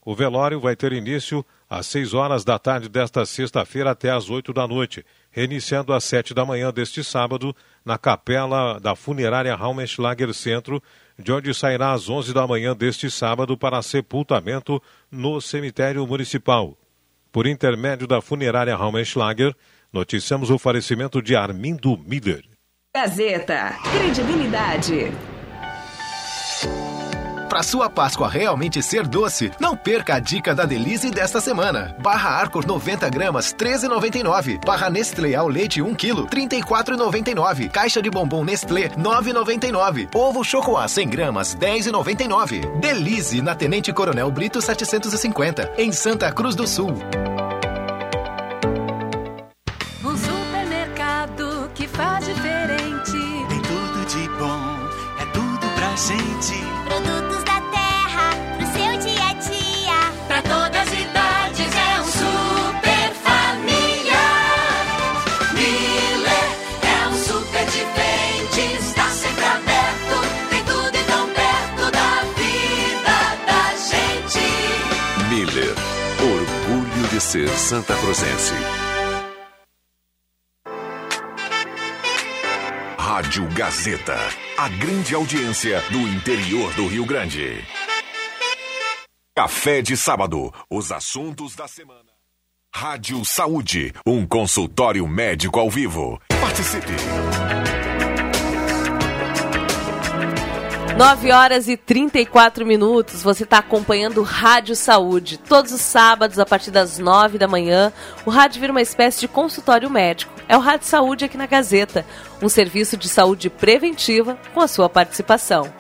O velório vai ter início às 6 horas da tarde desta sexta-feira até às 8 da noite, reiniciando às 7 da manhã deste sábado na capela da funerária Raumenschlager Centro, de onde sairá às 11 da manhã deste sábado para sepultamento no cemitério municipal. Por intermédio da funerária Raumenschlager, noticiamos o falecimento de Armindo Miller. Gazeta, credibilidade. Para sua Páscoa realmente ser doce, não perca a dica da Delize desta semana. Barra Arcor 90 gramas, 13,99. Barra Nestlé ao leite 1 kg, 34,99. Caixa de bombom Nestlé, 9,99. Ovo Chocoá 100 gramas, 10,99. Delize na Tenente Coronel Brito 750, em Santa Cruz do Sul. Ser Santa Cruzense. Rádio Gazeta, a grande audiência do interior do Rio Grande. Café de sábado, os assuntos da semana. Rádio Saúde, um consultório médico ao vivo. Participe! 9 horas e 34 minutos. Você está acompanhando o Rádio Saúde. Todos os sábados, a partir das 9 da manhã, o rádio vira uma espécie de consultório médico. É o Rádio Saúde aqui na Gazeta, um serviço de saúde preventiva com a sua participação.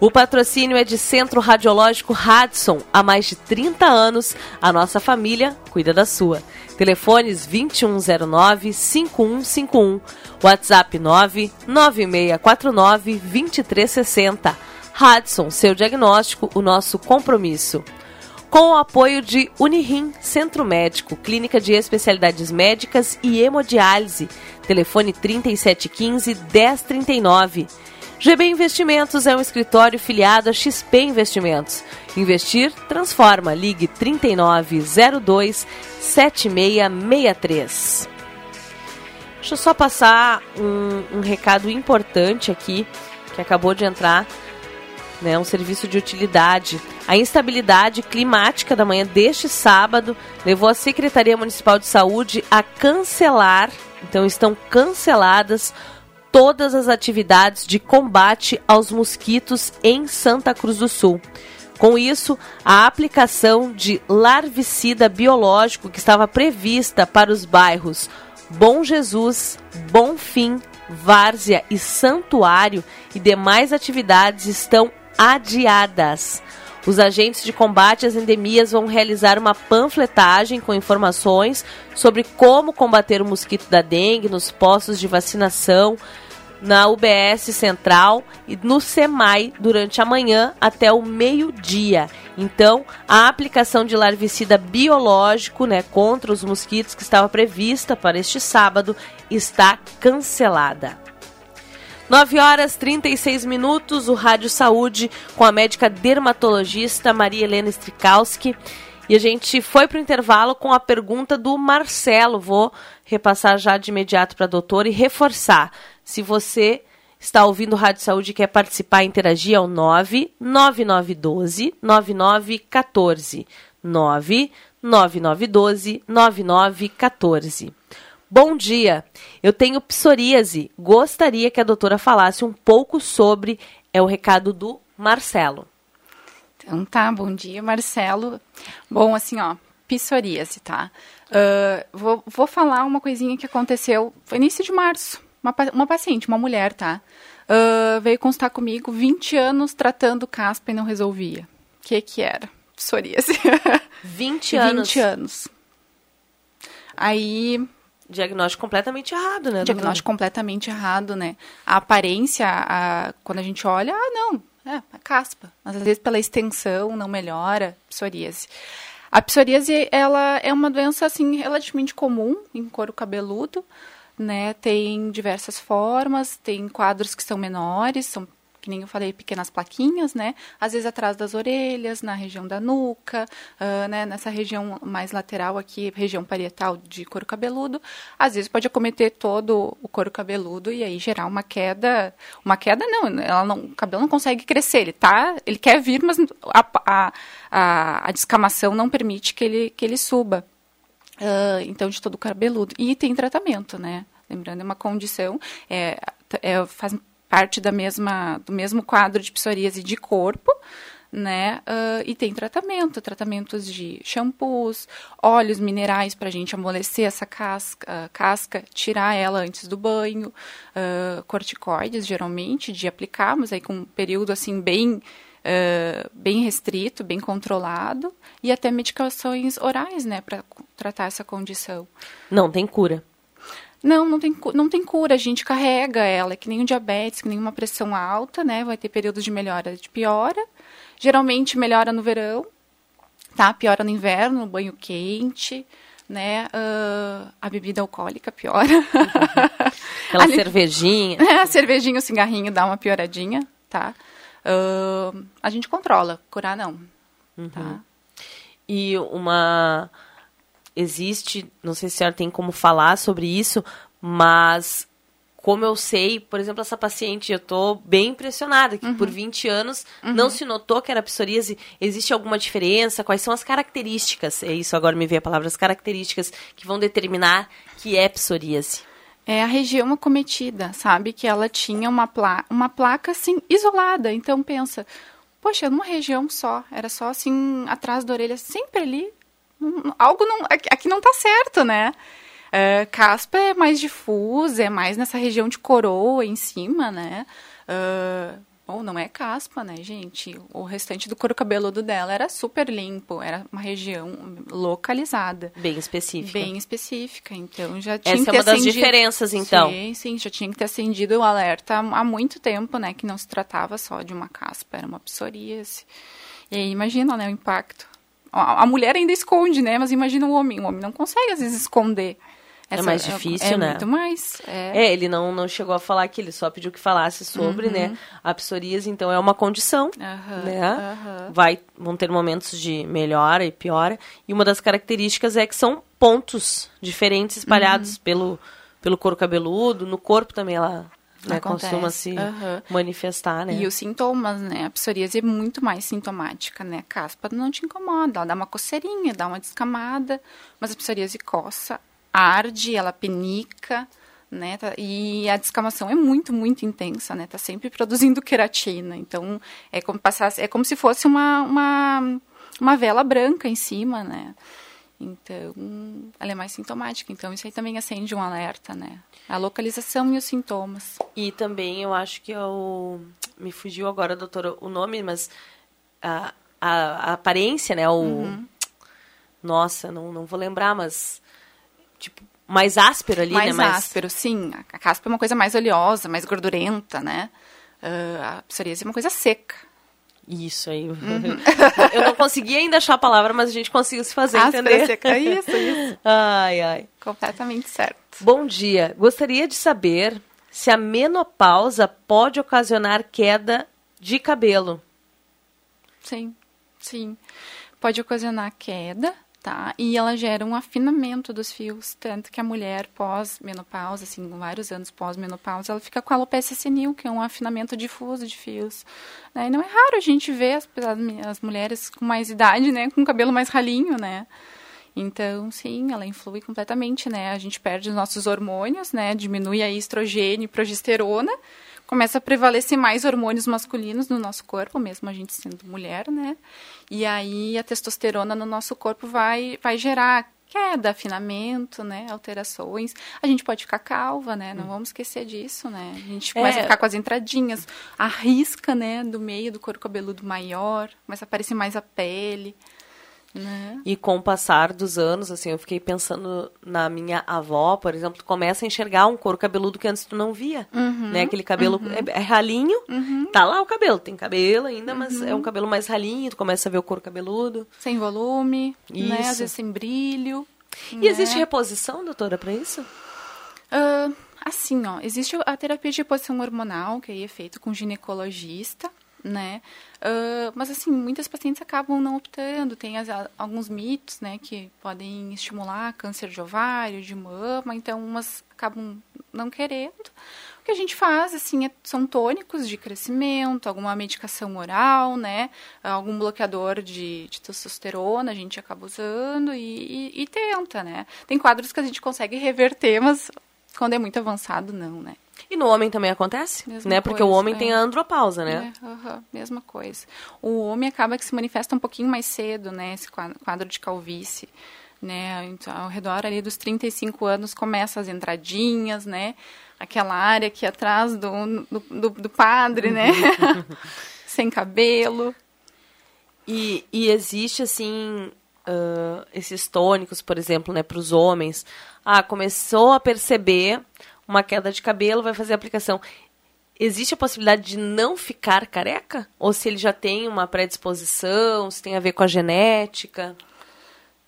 O patrocínio é de Centro Radiológico Radson. Há mais de 30 anos, a nossa família cuida da sua. Telefones 2109-5151. WhatsApp 99649-2360. Hudson, seu diagnóstico, o nosso compromisso. Com o apoio de Unirim Centro Médico, Clínica de Especialidades Médicas e Hemodiálise. Telefone 3715-1039. GB Investimentos é um escritório filiado a XP Investimentos. Investir transforma. Ligue 3902 7663. Deixa eu só passar um, um recado importante aqui que acabou de entrar né, um serviço de utilidade. A instabilidade climática da manhã deste sábado levou a Secretaria Municipal de Saúde a cancelar, então estão canceladas todas as atividades de combate aos mosquitos em Santa Cruz do Sul. Com isso, a aplicação de larvicida biológico que estava prevista para os bairros Bom Jesus, Bom Fim, Várzea e Santuário e demais atividades estão adiadas. Os agentes de combate às endemias vão realizar uma panfletagem com informações sobre como combater o mosquito da dengue nos postos de vacinação, na UBS Central e no SEMAI durante a manhã até o meio-dia. Então, a aplicação de larvicida biológico né, contra os mosquitos que estava prevista para este sábado está cancelada. 9 horas 36 minutos, o Rádio Saúde com a médica dermatologista Maria Helena Strikowski. E a gente foi para o intervalo com a pergunta do Marcelo. Vou repassar já de imediato para a doutora e reforçar. Se você está ouvindo o Rádio Saúde e quer participar e interagir, é o 99912 9914. 99912 9914. Bom dia, eu tenho psoríase. Gostaria que a doutora falasse um pouco sobre. É o recado do Marcelo. Então tá, bom dia, Marcelo. Bom, assim, ó, psoríase, tá? Uh, vou, vou falar uma coisinha que aconteceu, foi início de março. Uma, uma paciente, uma mulher, tá? Uh, veio constar comigo 20 anos tratando caspa e não resolvia. O que que era? Psoríase. 20 anos? 20 anos. Aí Diagnóstico completamente errado, né? Diagnóstico completamente errado, né? A aparência, a, quando a gente olha, ah, não, é, é caspa. Mas às vezes pela extensão não melhora, psoríase. A psoríase, ela é uma doença, assim, relativamente comum em couro cabeludo, né? Tem diversas formas, tem quadros que são menores, são que nem eu falei, pequenas plaquinhas, né? Às vezes atrás das orelhas, na região da nuca, uh, né? Nessa região mais lateral aqui, região parietal de couro cabeludo. Às vezes pode acometer todo o couro cabeludo e aí gerar uma queda. Uma queda não, ela não o cabelo não consegue crescer. Ele tá, ele quer vir, mas a, a, a, a descamação não permite que ele, que ele suba. Uh, então, de todo o cabeludo. E tem tratamento, né? Lembrando, é uma condição, é, é, faz parte da mesma, do mesmo quadro de psoríase de corpo, né? Uh, e tem tratamento, tratamentos de shampoos, óleos minerais para a gente amolecer essa casca, uh, casca, tirar ela antes do banho, uh, corticoides geralmente de aplicar, mas aí com um período assim bem bem restrito, bem controlado, e até medicações orais, né, para tratar essa condição. Não tem cura. Não, não tem, não tem cura, a gente carrega ela, é que nem um diabetes, que nem uma pressão alta, né? Vai ter períodos de melhora, de piora. Geralmente melhora no verão, tá? Piora no inverno, no banho quente, né? Uh, a bebida alcoólica piora. Aquela Ali, cervejinha. É, a cervejinha, o cigarrinho dá uma pioradinha, tá? Uh, a gente controla, curar não, uhum. tá? E uma existe, não sei se a senhora tem como falar sobre isso, mas como eu sei, por exemplo, essa paciente, eu estou bem impressionada que uhum. por 20 anos uhum. não se notou que era psoríase. Existe alguma diferença? Quais são as características? É isso, agora me veio a palavra, as características que vão determinar que é psoríase. É a região acometida, sabe? Que ela tinha uma, pla uma placa assim isolada. Então pensa, poxa, numa região só, era só assim atrás da orelha, sempre ali. Algo não, aqui não tá certo, né? Uh, caspa é mais difusa, é mais nessa região de coroa em cima, né? Uh, bom, não é caspa, né, gente? O restante do couro cabeludo dela era super limpo, era uma região localizada. Bem específica. Bem específica, então já tinha Essa que é uma das acendido... diferenças, então. Sim, sim, já tinha que ter acendido o alerta há muito tempo, né, que não se tratava só de uma caspa, era uma psoríase. E aí, imagina, né, o impacto. A mulher ainda esconde, né, mas imagina o homem, o homem não consegue, às vezes, esconder essa, é mais difícil, é, né? É muito mais. É. é, ele não, não chegou a falar que ele só pediu que falasse sobre, né? Uhum. A psoríase, então, é uma condição, Aham, né? aham. Vai, vão ter momentos de melhora e piora. E uma das características é que são pontos diferentes espalhados Uhum. pelo, pelo couro cabeludo. No corpo também ela né, Acontece. costuma se Aham. manifestar, né? E os sintomas, né? A psoríase é muito mais sintomática, né? A caspa não te incomoda, ela dá uma coceirinha, dá uma descamada, mas a psoríase coça, arde, ela penica, né? Tá- E a descamação é muito, muito intensa, né? Tá sempre produzindo queratina, então é como passar, é como se fosse uma, uma, uma vela branca em cima, né? Então, ela é mais sintomática. Então, isso aí também acende um alerta, né? A localização e os sintomas. E também eu acho que é o. Me fugiu agora, doutora, o nome, mas a, a, a aparência, né? O. Uhum. Nossa, não, não vou lembrar, mas. Tipo, mais áspero ali, mais né? Mais áspero, sim. A caspa é uma coisa mais oleosa, mais gordurenta, né? Ah, a psoríase é uma coisa seca. Isso aí. Uhum. eu não consegui ainda achar a palavra, mas a gente conseguiu se fazer Áspera, entender. seca, isso, isso. Ai, ai. Completamente certo. Bom dia. Gostaria de saber se a menopausa pode ocasionar queda de cabelo. Sim, sim. Pode ocasionar queda, tá? E ela gera um afinamento dos fios, tanto que a mulher pós-menopausa, assim, vários anos pós-menopausa, ela fica com alopecia senil, que é um afinamento difuso de fios. né? E não é raro a gente ver as, as mulheres com mais idade, né, com cabelo mais ralinho, né? Então, sim, ela influi completamente, né? A gente perde os nossos hormônios, né? Diminui a estrogênio e progesterona, começa a prevalecer mais hormônios masculinos no nosso corpo, mesmo a gente sendo mulher, né? E aí a testosterona no nosso corpo vai, vai gerar queda, afinamento, né? Alterações. A gente pode ficar calva, né? Não vamos esquecer disso, né? A gente começa É. a ficar com as entradinhas, a risca, né? Do meio do couro cabeludo maior, começa a aparecer mais a pele, né? E com o passar dos anos, assim, eu fiquei pensando na minha avó, por exemplo, tu começa a enxergar um couro cabeludo que antes tu não via, Uhum, né? Aquele cabelo uhum. é, é ralinho, tá lá o cabelo, tem cabelo ainda, mas Uhum. é um cabelo mais ralinho, tu começa a ver o couro cabeludo. Sem volume, Isso. né? Às vezes sem brilho. E né? existe reposição, doutora, para isso? Ah, assim, ó, existe a terapia de reposição hormonal, que aí é feito com ginecologista, né? Ah, mas, assim, muitas pacientes acabam não optando. Tem as- alguns mitos, né, que podem estimular câncer de ovário, de mama, então umas acabam não querendo. O que a gente faz, assim, é- são tônicos de crescimento, alguma medicação oral, né? Algum bloqueador de, de testosterona a gente acaba usando e, e- e tenta, né? Tem quadros que a gente consegue reverter, mas quando é muito avançado, não, né? E no homem também acontece, Mesma né? Porque o homem tem é. a andropausa, né? É, aham, mesma coisa. O homem acaba que se manifesta um pouquinho mais cedo, né? Esse qua- quadro de calvície, né? Então, ao redor ali dos 35 anos começa as entradinhas, né? Aquela área aqui atrás do, do, do- do padre, né? Sem cabelo. E, e existe, assim, ah, esses tônicos, por exemplo, né, para os homens. Ah, começou a perceber uma queda de cabelo, vai fazer a aplicação. Existe a possibilidade de não ficar careca? Ou se ele já tem uma predisposição, se tem a ver com a genética?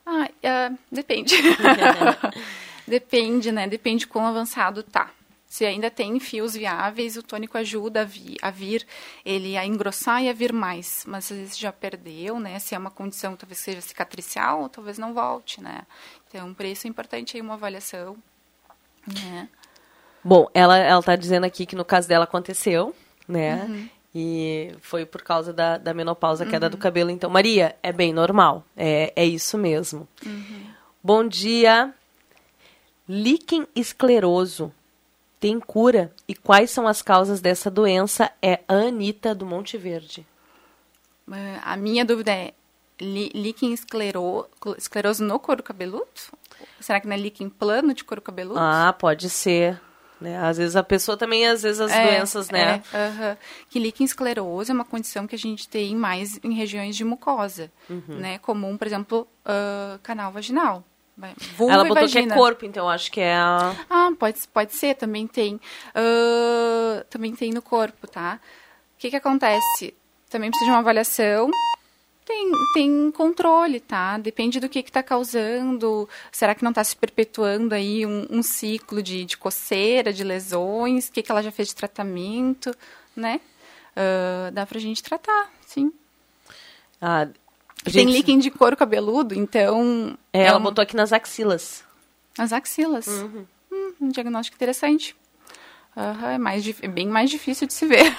Ah, ah, depende. depende, né? Depende quão avançado tá. Se ainda tem fios viáveis, o tônico ajuda a, vi- a vir, ele a engrossar e a vir mais. Mas às vezes já perdeu, né? Se é uma condição, talvez seja cicatricial, talvez não volte, né? Então, por isso é importante aí uma avaliação, né? Bom, ela, ela tá dizendo aqui que no caso dela aconteceu, né? Uhum. E foi por causa da, da menopausa, queda Uhum. do cabelo. Então, Maria, é bem normal. É, é isso mesmo. Uhum. Bom dia. Líquen escleroso. tem cura e quais são as causas dessa doença? É a Anitta do Monte Verde. Uh, A minha dúvida é líquen esclero, esclerose no couro cabeludo? Será que não é líquen plano de couro cabeludo? Ah, pode ser. Né? Às vezes a pessoa também, às vezes as É, doenças, né? é, aham. Que líquen esclerose é uma condição que a gente tem mais em regiões de mucosa, Uhum. né? Comum, por exemplo, ah, canal vaginal. Vulva Ela botou que é vagina. corpo, então acho que é a... Ah, pode, pode ser, também tem. Ah, também tem no corpo, tá? O que que acontece? Também precisa de uma avaliação. Tem, tem controle, tá? Depende do que está causando. Será que não está se perpetuando aí um, um ciclo de, de coceira, de lesões? O que, que ela já fez de tratamento, né? Ah, dá pra gente tratar, sim. a Tem gente- líquen de couro cabeludo, então... É, ela um- botou aqui nas axilas. As axilas. Uhum. Hum, um diagnóstico interessante. Aham, é, mais, é bem mais difícil de se ver.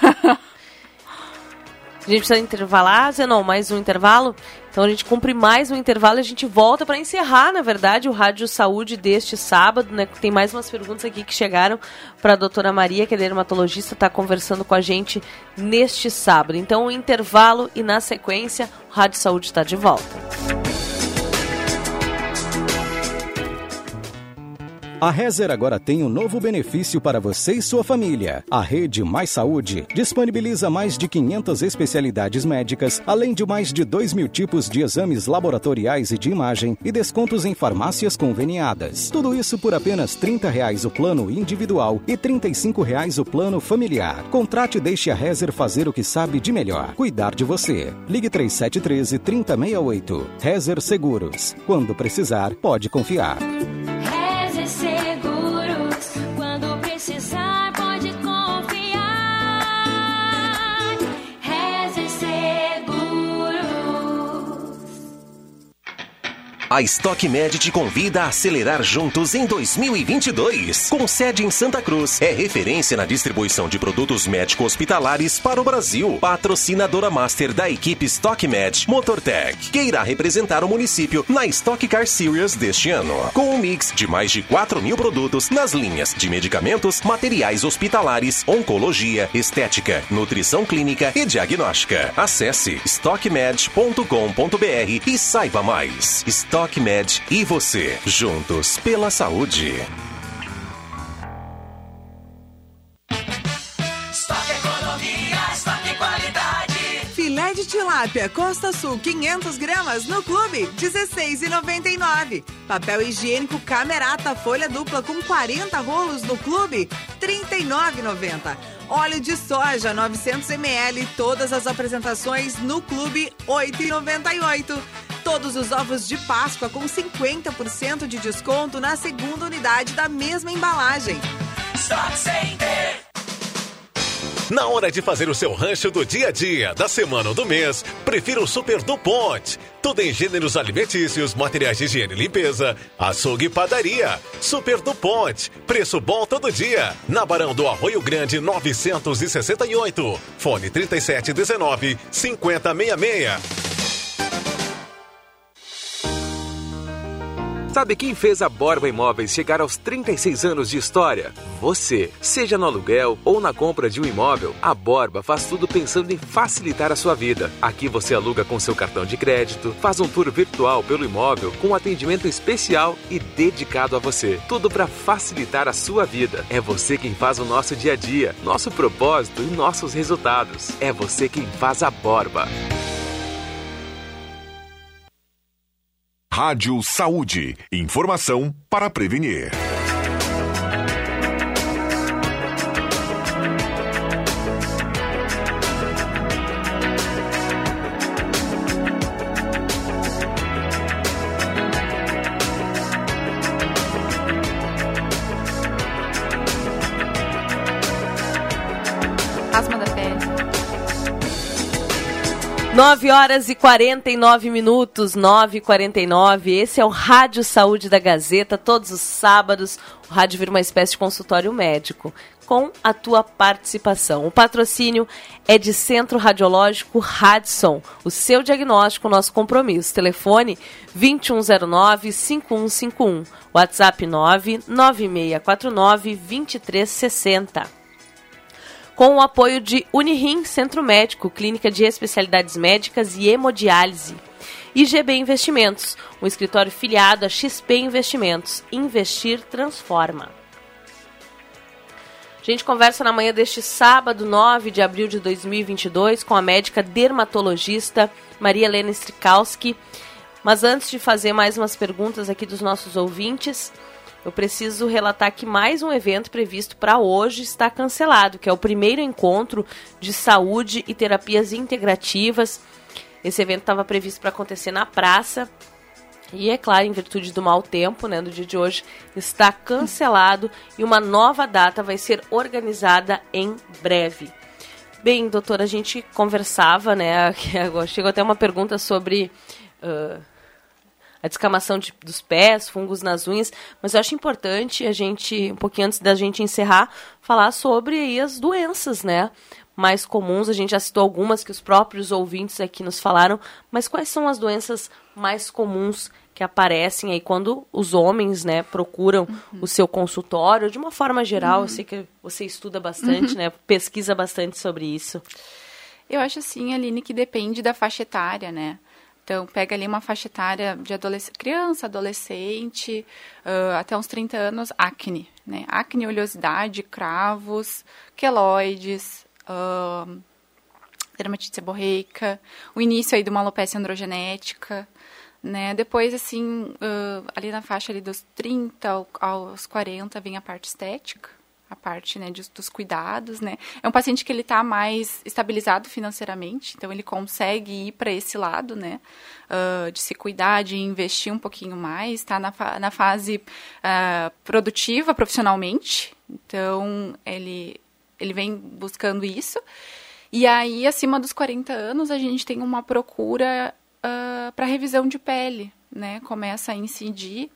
A gente precisa intervalar, Zenon, mais um intervalo? Então a gente cumpre mais um intervalo e a gente volta para encerrar, na verdade, o Rádio Saúde deste sábado, né? Tem mais umas perguntas aqui que chegaram para a doutora Maria, que é dermatologista, está conversando com a gente neste sábado. Então, o intervalo e na sequência, o Rádio Saúde está de volta. A Rezer agora tem um novo benefício para você e sua família. A Rede Mais Saúde disponibiliza mais de 500 especialidades médicas, além de mais de 2 mil tipos de exames laboratoriais e de imagem e descontos em farmácias conveniadas. Tudo isso por apenas 30 reais o plano individual e 35 reais o plano familiar. Contrate e deixe a Rezer fazer o que sabe de melhor, cuidar de você. Ligue 3713 3068. Rezer Seguros. Quando precisar, pode confiar. A Stock Med te convida a acelerar juntos em 2022. Com sede em Santa Cruz, é referência na distribuição de produtos médico-hospitalares para o Brasil. Patrocinadora master da equipe Stock Med Motortech, que irá representar o município na Stock Car Series deste ano. Com um mix de mais de 4 mil produtos nas linhas de medicamentos, materiais hospitalares, oncologia, estética, nutrição clínica e diagnóstica. Acesse stockmed.com.br e saiba mais. Stock Med e você, juntos pela saúde. Estoque economia, estoque qualidade. Filé de tilápia Costa Sul 500 gramas no clube 16,99. Papel higiênico Camerata folha dupla com 40 rolos no clube 39,90. Óleo de soja 900 ml todas as apresentações no clube 8,98. Todos os ovos de Páscoa com 50% de desconto na segunda unidade da mesma embalagem. Stock Center. Na hora de fazer o seu rancho do dia a dia, da semana ou do mês, prefira o Super do Ponte. Tudo em gêneros alimentícios, materiais de higiene e limpeza, açougue e padaria. Super do Ponte. Preço bom todo dia. Na Barão do Arroio Grande 968. Fone 3719 5066. Sabe quem fez a Borba Imóveis chegar aos 36 anos de história? Você. Seja no aluguel ou na compra de um imóvel, a Borba faz tudo pensando em facilitar a sua vida. Aqui você aluga com seu cartão de crédito, faz um tour virtual pelo imóvel com um atendimento especial e dedicado a você. Tudo para facilitar a sua vida. É você quem faz o nosso dia a dia, nosso propósito e nossos resultados. É você quem faz a Borba. Rádio Saúde. Informação para prevenir. 9 horas e 49 minutos, 9 e 49 Esse é o Rádio Saúde da Gazeta. Todos os sábados, o rádio vira uma espécie de consultório médico, com a tua participação. O patrocínio é de Centro Radiológico Radson. O seu diagnóstico, nosso compromisso. Telefone 2109-5151. WhatsApp 99649-2360 com o apoio de Unirim Centro Médico, Clínica de Especialidades Médicas e Hemodiálise. IGB Investimentos, um escritório filiado a XP Investimentos. Investir transforma. A gente conversa na manhã deste sábado, 9 de abril de 2022, com a médica dermatologista Maria Helena Strikowski. Mas antes de fazer mais umas perguntas aqui dos nossos ouvintes, eu preciso relatar que mais um evento previsto para hoje está cancelado, que é o primeiro encontro de saúde e terapias integrativas. Esse evento estava previsto para acontecer na praça. E é claro, em virtude do mau tempo, né, do dia de hoje, está cancelado e uma nova data vai ser organizada em breve. Bem, doutora, a gente conversava, né? Chegou até uma pergunta sobre uh, a descamação de, dos pés, fungos nas unhas, mas eu acho importante a gente, um pouquinho antes da gente encerrar, falar sobre aí, as doenças, né? Mais comuns, a gente já citou algumas que os próprios ouvintes aqui nos falaram, mas quais são as doenças mais comuns que aparecem aí quando os homens, né, procuram uhum. o seu consultório, de uma forma geral, uhum. eu sei que você estuda bastante, uhum. né, pesquisa bastante sobre isso. Eu acho assim, Aline, que depende da faixa etária, né? Então, pega ali uma faixa etária de adolesc criança, adolescente, uh, até uns 30 anos, acne, né? Acne, oleosidade, cravos, queloides, uh, dermatite seborreica, o início aí de uma alopecia androgenética, né? Depois, assim, uh, ali na faixa ali dos 30 aos 40 vem a parte estética, a parte né, de, dos cuidados, né? É um paciente que ele está mais estabilizado financeiramente, então ele consegue ir para esse lado, né? Uh, de se cuidar, de investir um pouquinho mais, está na, fa na fase uh, produtiva profissionalmente, então ele, ele vem buscando isso. E aí, acima dos 40 anos, a gente tem uma procura uh, para revisão de pele, né? Começa a incidir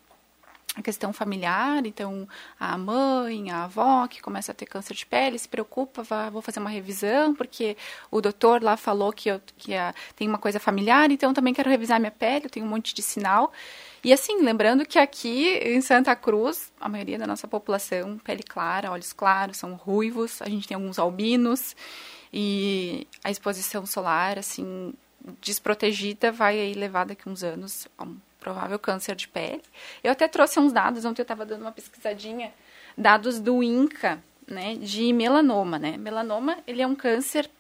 a questão familiar, então a mãe, a avó que começa a ter câncer de pele se preocupa, vá, vou fazer uma revisão porque o doutor lá falou que, eu, que a, tem uma coisa familiar, então também quero revisar minha pele, eu tenho um monte de sinal. E assim, lembrando que aqui em Santa Cruz, a maioria da nossa população, pele clara, olhos claros, são ruivos, a gente tem alguns albinos e a exposição solar, assim, desprotegida vai aí levar daqui uns anos a um provável câncer de pele. Eu até trouxe uns dados, ontem eu estava dando uma pesquisadinha, dados do INCA, né, de melanoma, né? Melanoma, ele é um câncer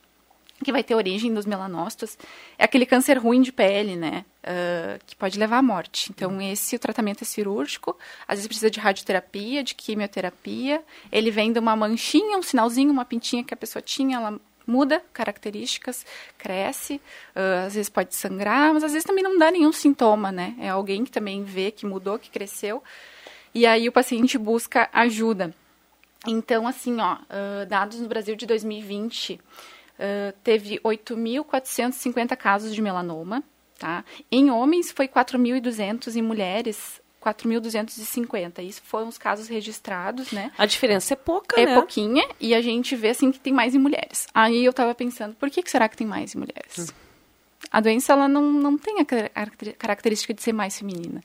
que vai ter origem dos melanócitos, é aquele câncer ruim de pele, né, uh, que pode levar à morte. Então, esse o tratamento é cirúrgico, às vezes precisa de radioterapia, de quimioterapia, ele vem de uma manchinha, um sinalzinho, uma pintinha que a pessoa tinha, ela muda características, cresce, uh, às vezes pode sangrar, mas às vezes também não dá nenhum sintoma, né? É alguém que também vê que mudou, que cresceu, e aí o paciente busca ajuda. Então, assim, ó, uh, dados no Brasil de 2020, uh, teve 8.450 casos de melanoma, tá? Em homens foi 4.200, em mulheres 4.250. Isso foram os casos registrados, né? A diferença é pouca, é né? É pouquinha, e a gente vê, assim, que tem mais em mulheres. Aí eu tava pensando, por que, que será que tem mais em mulheres? Hum. A doença, ela não, não tem a característica de ser mais feminina.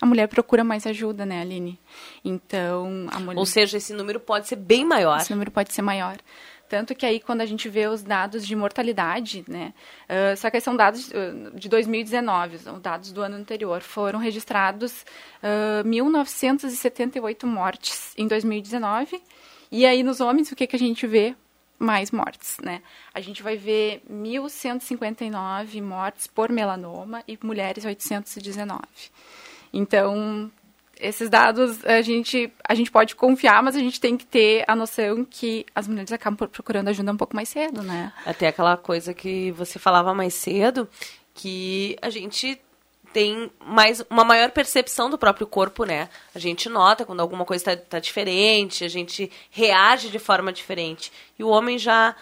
A mulher procura mais ajuda, né, Aline? Então, a mulher... Ou seja, esse número pode ser bem maior. Esse número pode ser maior. Tanto que aí, quando a gente vê os dados de mortalidade, né? Uh, só que são dados de 2019, são dados do ano anterior. Foram registrados uh, 1.978 mortes em 2019. E aí, nos homens, o que, que a gente vê? Mais mortes, né? A gente vai ver 1.159 mortes por melanoma e mulheres 819. Então, esses dados a gente, a gente pode confiar, mas a gente tem que ter a noção que as mulheres acabam procurando ajuda um pouco mais cedo, né? Até aquela coisa que você falava mais cedo, que a gente tem mais uma maior percepção do próprio corpo, né? A gente nota quando alguma coisa está tá diferente, a gente reage de forma diferente. E o homem já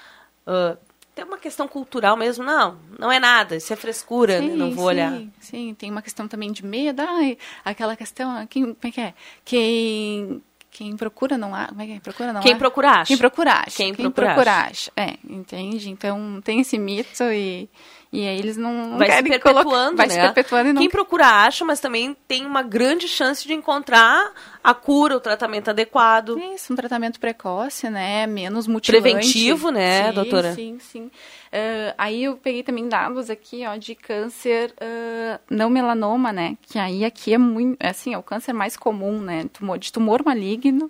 uh, tem uma questão cultural mesmo. Não, não é nada, isso é frescura, né? não vou sim, olhar. Sim, tem uma questão também de medo. Ai, aquela questão, quem, como é que é? Quem, quem procura não há. Como é que é? Procura não Quem há? procura acha. Quem procura acha. Quem procura acha. É, entende? Então tem esse mito e, e aí eles não, não vai se perpetuando, colocar, vai né? se perpetuando e não Quem procura acha, mas também tem uma grande chance de encontrar a cura, o tratamento adequado. Isso, um tratamento precoce, né? Menos mutilante. Preventivo, né, sim, doutora? Sim, sim. Uh, aí eu peguei também dados aqui, ó, de câncer uh, não melanoma, né? Que aí aqui é muito, assim, é o câncer mais comum, né? Tumor, de tumor maligno.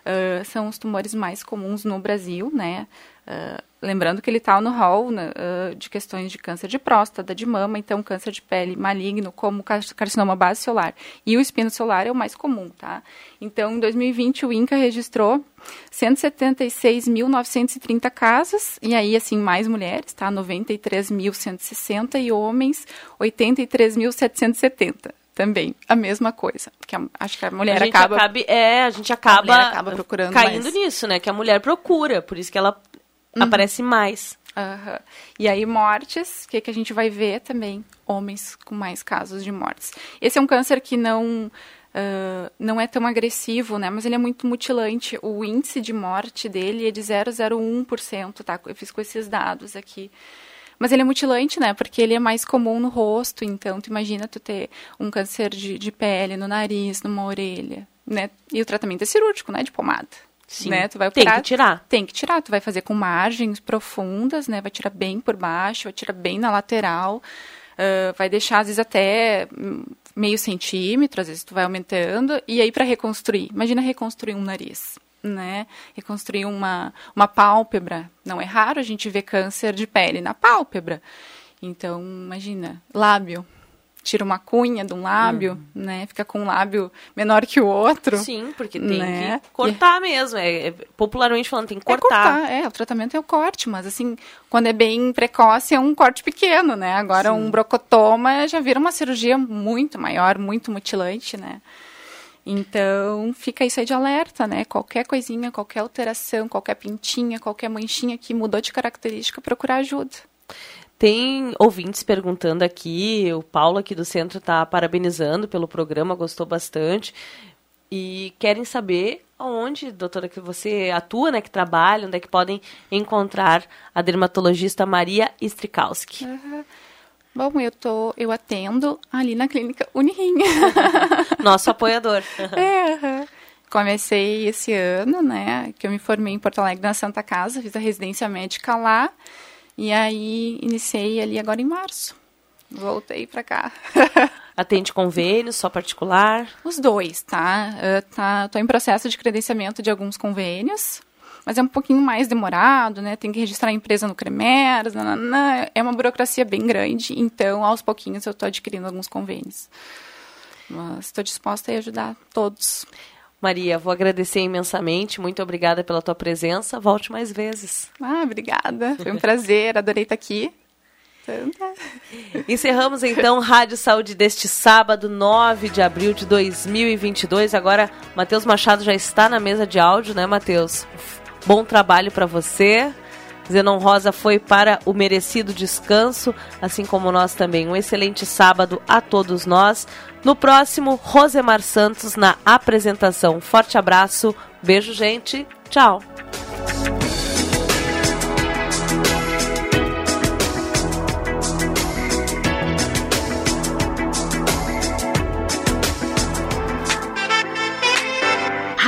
Uh, são os tumores mais comuns no Brasil, né? Uh, lembrando que ele está no hall né, uh, de questões de câncer de próstata, de mama, então câncer de pele maligno, como carcinoma base celular. E o espino celular é o mais comum, tá? Então, em 2020, o INCA registrou 176.930 casos, e aí, assim, mais mulheres, tá? 93.160 e homens, 83.770 também a mesma coisa. Porque a, acho que a mulher a gente acaba. Acabe, é, a gente acaba, a acaba procurando caindo mais. nisso, né? Que a mulher procura, por isso que ela uhum. aparece mais. Uhum. E aí, mortes, o que, que a gente vai ver também? Homens com mais casos de mortes. Esse é um câncer que não. Uh, não é tão agressivo, né? Mas ele é muito mutilante. O índice de morte dele é de 0,01%, tá? Eu fiz com esses dados aqui. Mas ele é mutilante, né? Porque ele é mais comum no rosto. Então, tu imagina tu ter um câncer de, de pele no nariz, numa orelha, né? E o tratamento é cirúrgico, né? De pomada. Sim. Né? Tu vai Tem operar, que tirar. Tem que tirar. Tu vai fazer com margens profundas, né? Vai tirar bem por baixo, vai tirar bem na lateral. Uh, vai deixar, às vezes, até meio centímetro, às vezes tu vai aumentando. E aí, para reconstruir, imagina reconstruir um nariz né, reconstruir uma, uma pálpebra. Não é raro a gente ver câncer de pele na pálpebra. Então, imagina, lábio. Tira uma cunha de um lábio, Uhum. né? Fica com um lábio menor que o outro. Sim, porque tem né? que cortar mesmo. É, é, popularmente falando, tem que É cortar. cortar, é, o tratamento é o corte, mas assim, quando é bem precoce é um corte pequeno, né? Agora um brocotoma já vira uma cirurgia muito maior, muito mutilante, né? Então, fica isso aí de alerta, né? Qualquer coisinha, qualquer alteração, qualquer pintinha, qualquer manchinha que mudou de característica, procurar ajuda. Tem ouvintes perguntando aqui, o Paulo aqui do centro está parabenizando pelo programa, gostou bastante. E querem saber onde, doutora, que você atua, né, que trabalha, onde é que podem encontrar a dermatologista Maria Strikowski. Uhum. Bom, eu tô, eu atendo ali na clínica Unirim. Nosso apoiador. é. Comecei esse ano, né, que eu me formei em Porto Alegre na Santa Casa, fiz a residência médica lá, e aí iniciei ali agora em março. Voltei para cá. Atende convênios, só particular? Os dois, tá? Uh, tá? Tô em processo de credenciamento de alguns convênios, mas é um pouquinho mais demorado, né? Tem que registrar a empresa no CREMERS, nananã. é uma burocracia bem grande, então aos pouquinhos eu estou adquirindo alguns convênios. Mas estou disposta a ajudar todos. Maria, vou agradecer imensamente, muito obrigada pela tua presença, volte mais vezes. Ah, obrigada, foi um prazer, adorei estar aqui. Encerramos então Rádio Saúde deste sábado, 9 de abril de 2022. Agora, Matheus Machado já está na mesa de áudio, né, Matheus? Bom trabalho para você. Zenon Rosa foi para o merecido descanso, assim como nós também. Um excelente sábado a todos nós. No próximo, Rosemar Santos na apresentação. Forte abraço, beijo, gente. Tchau.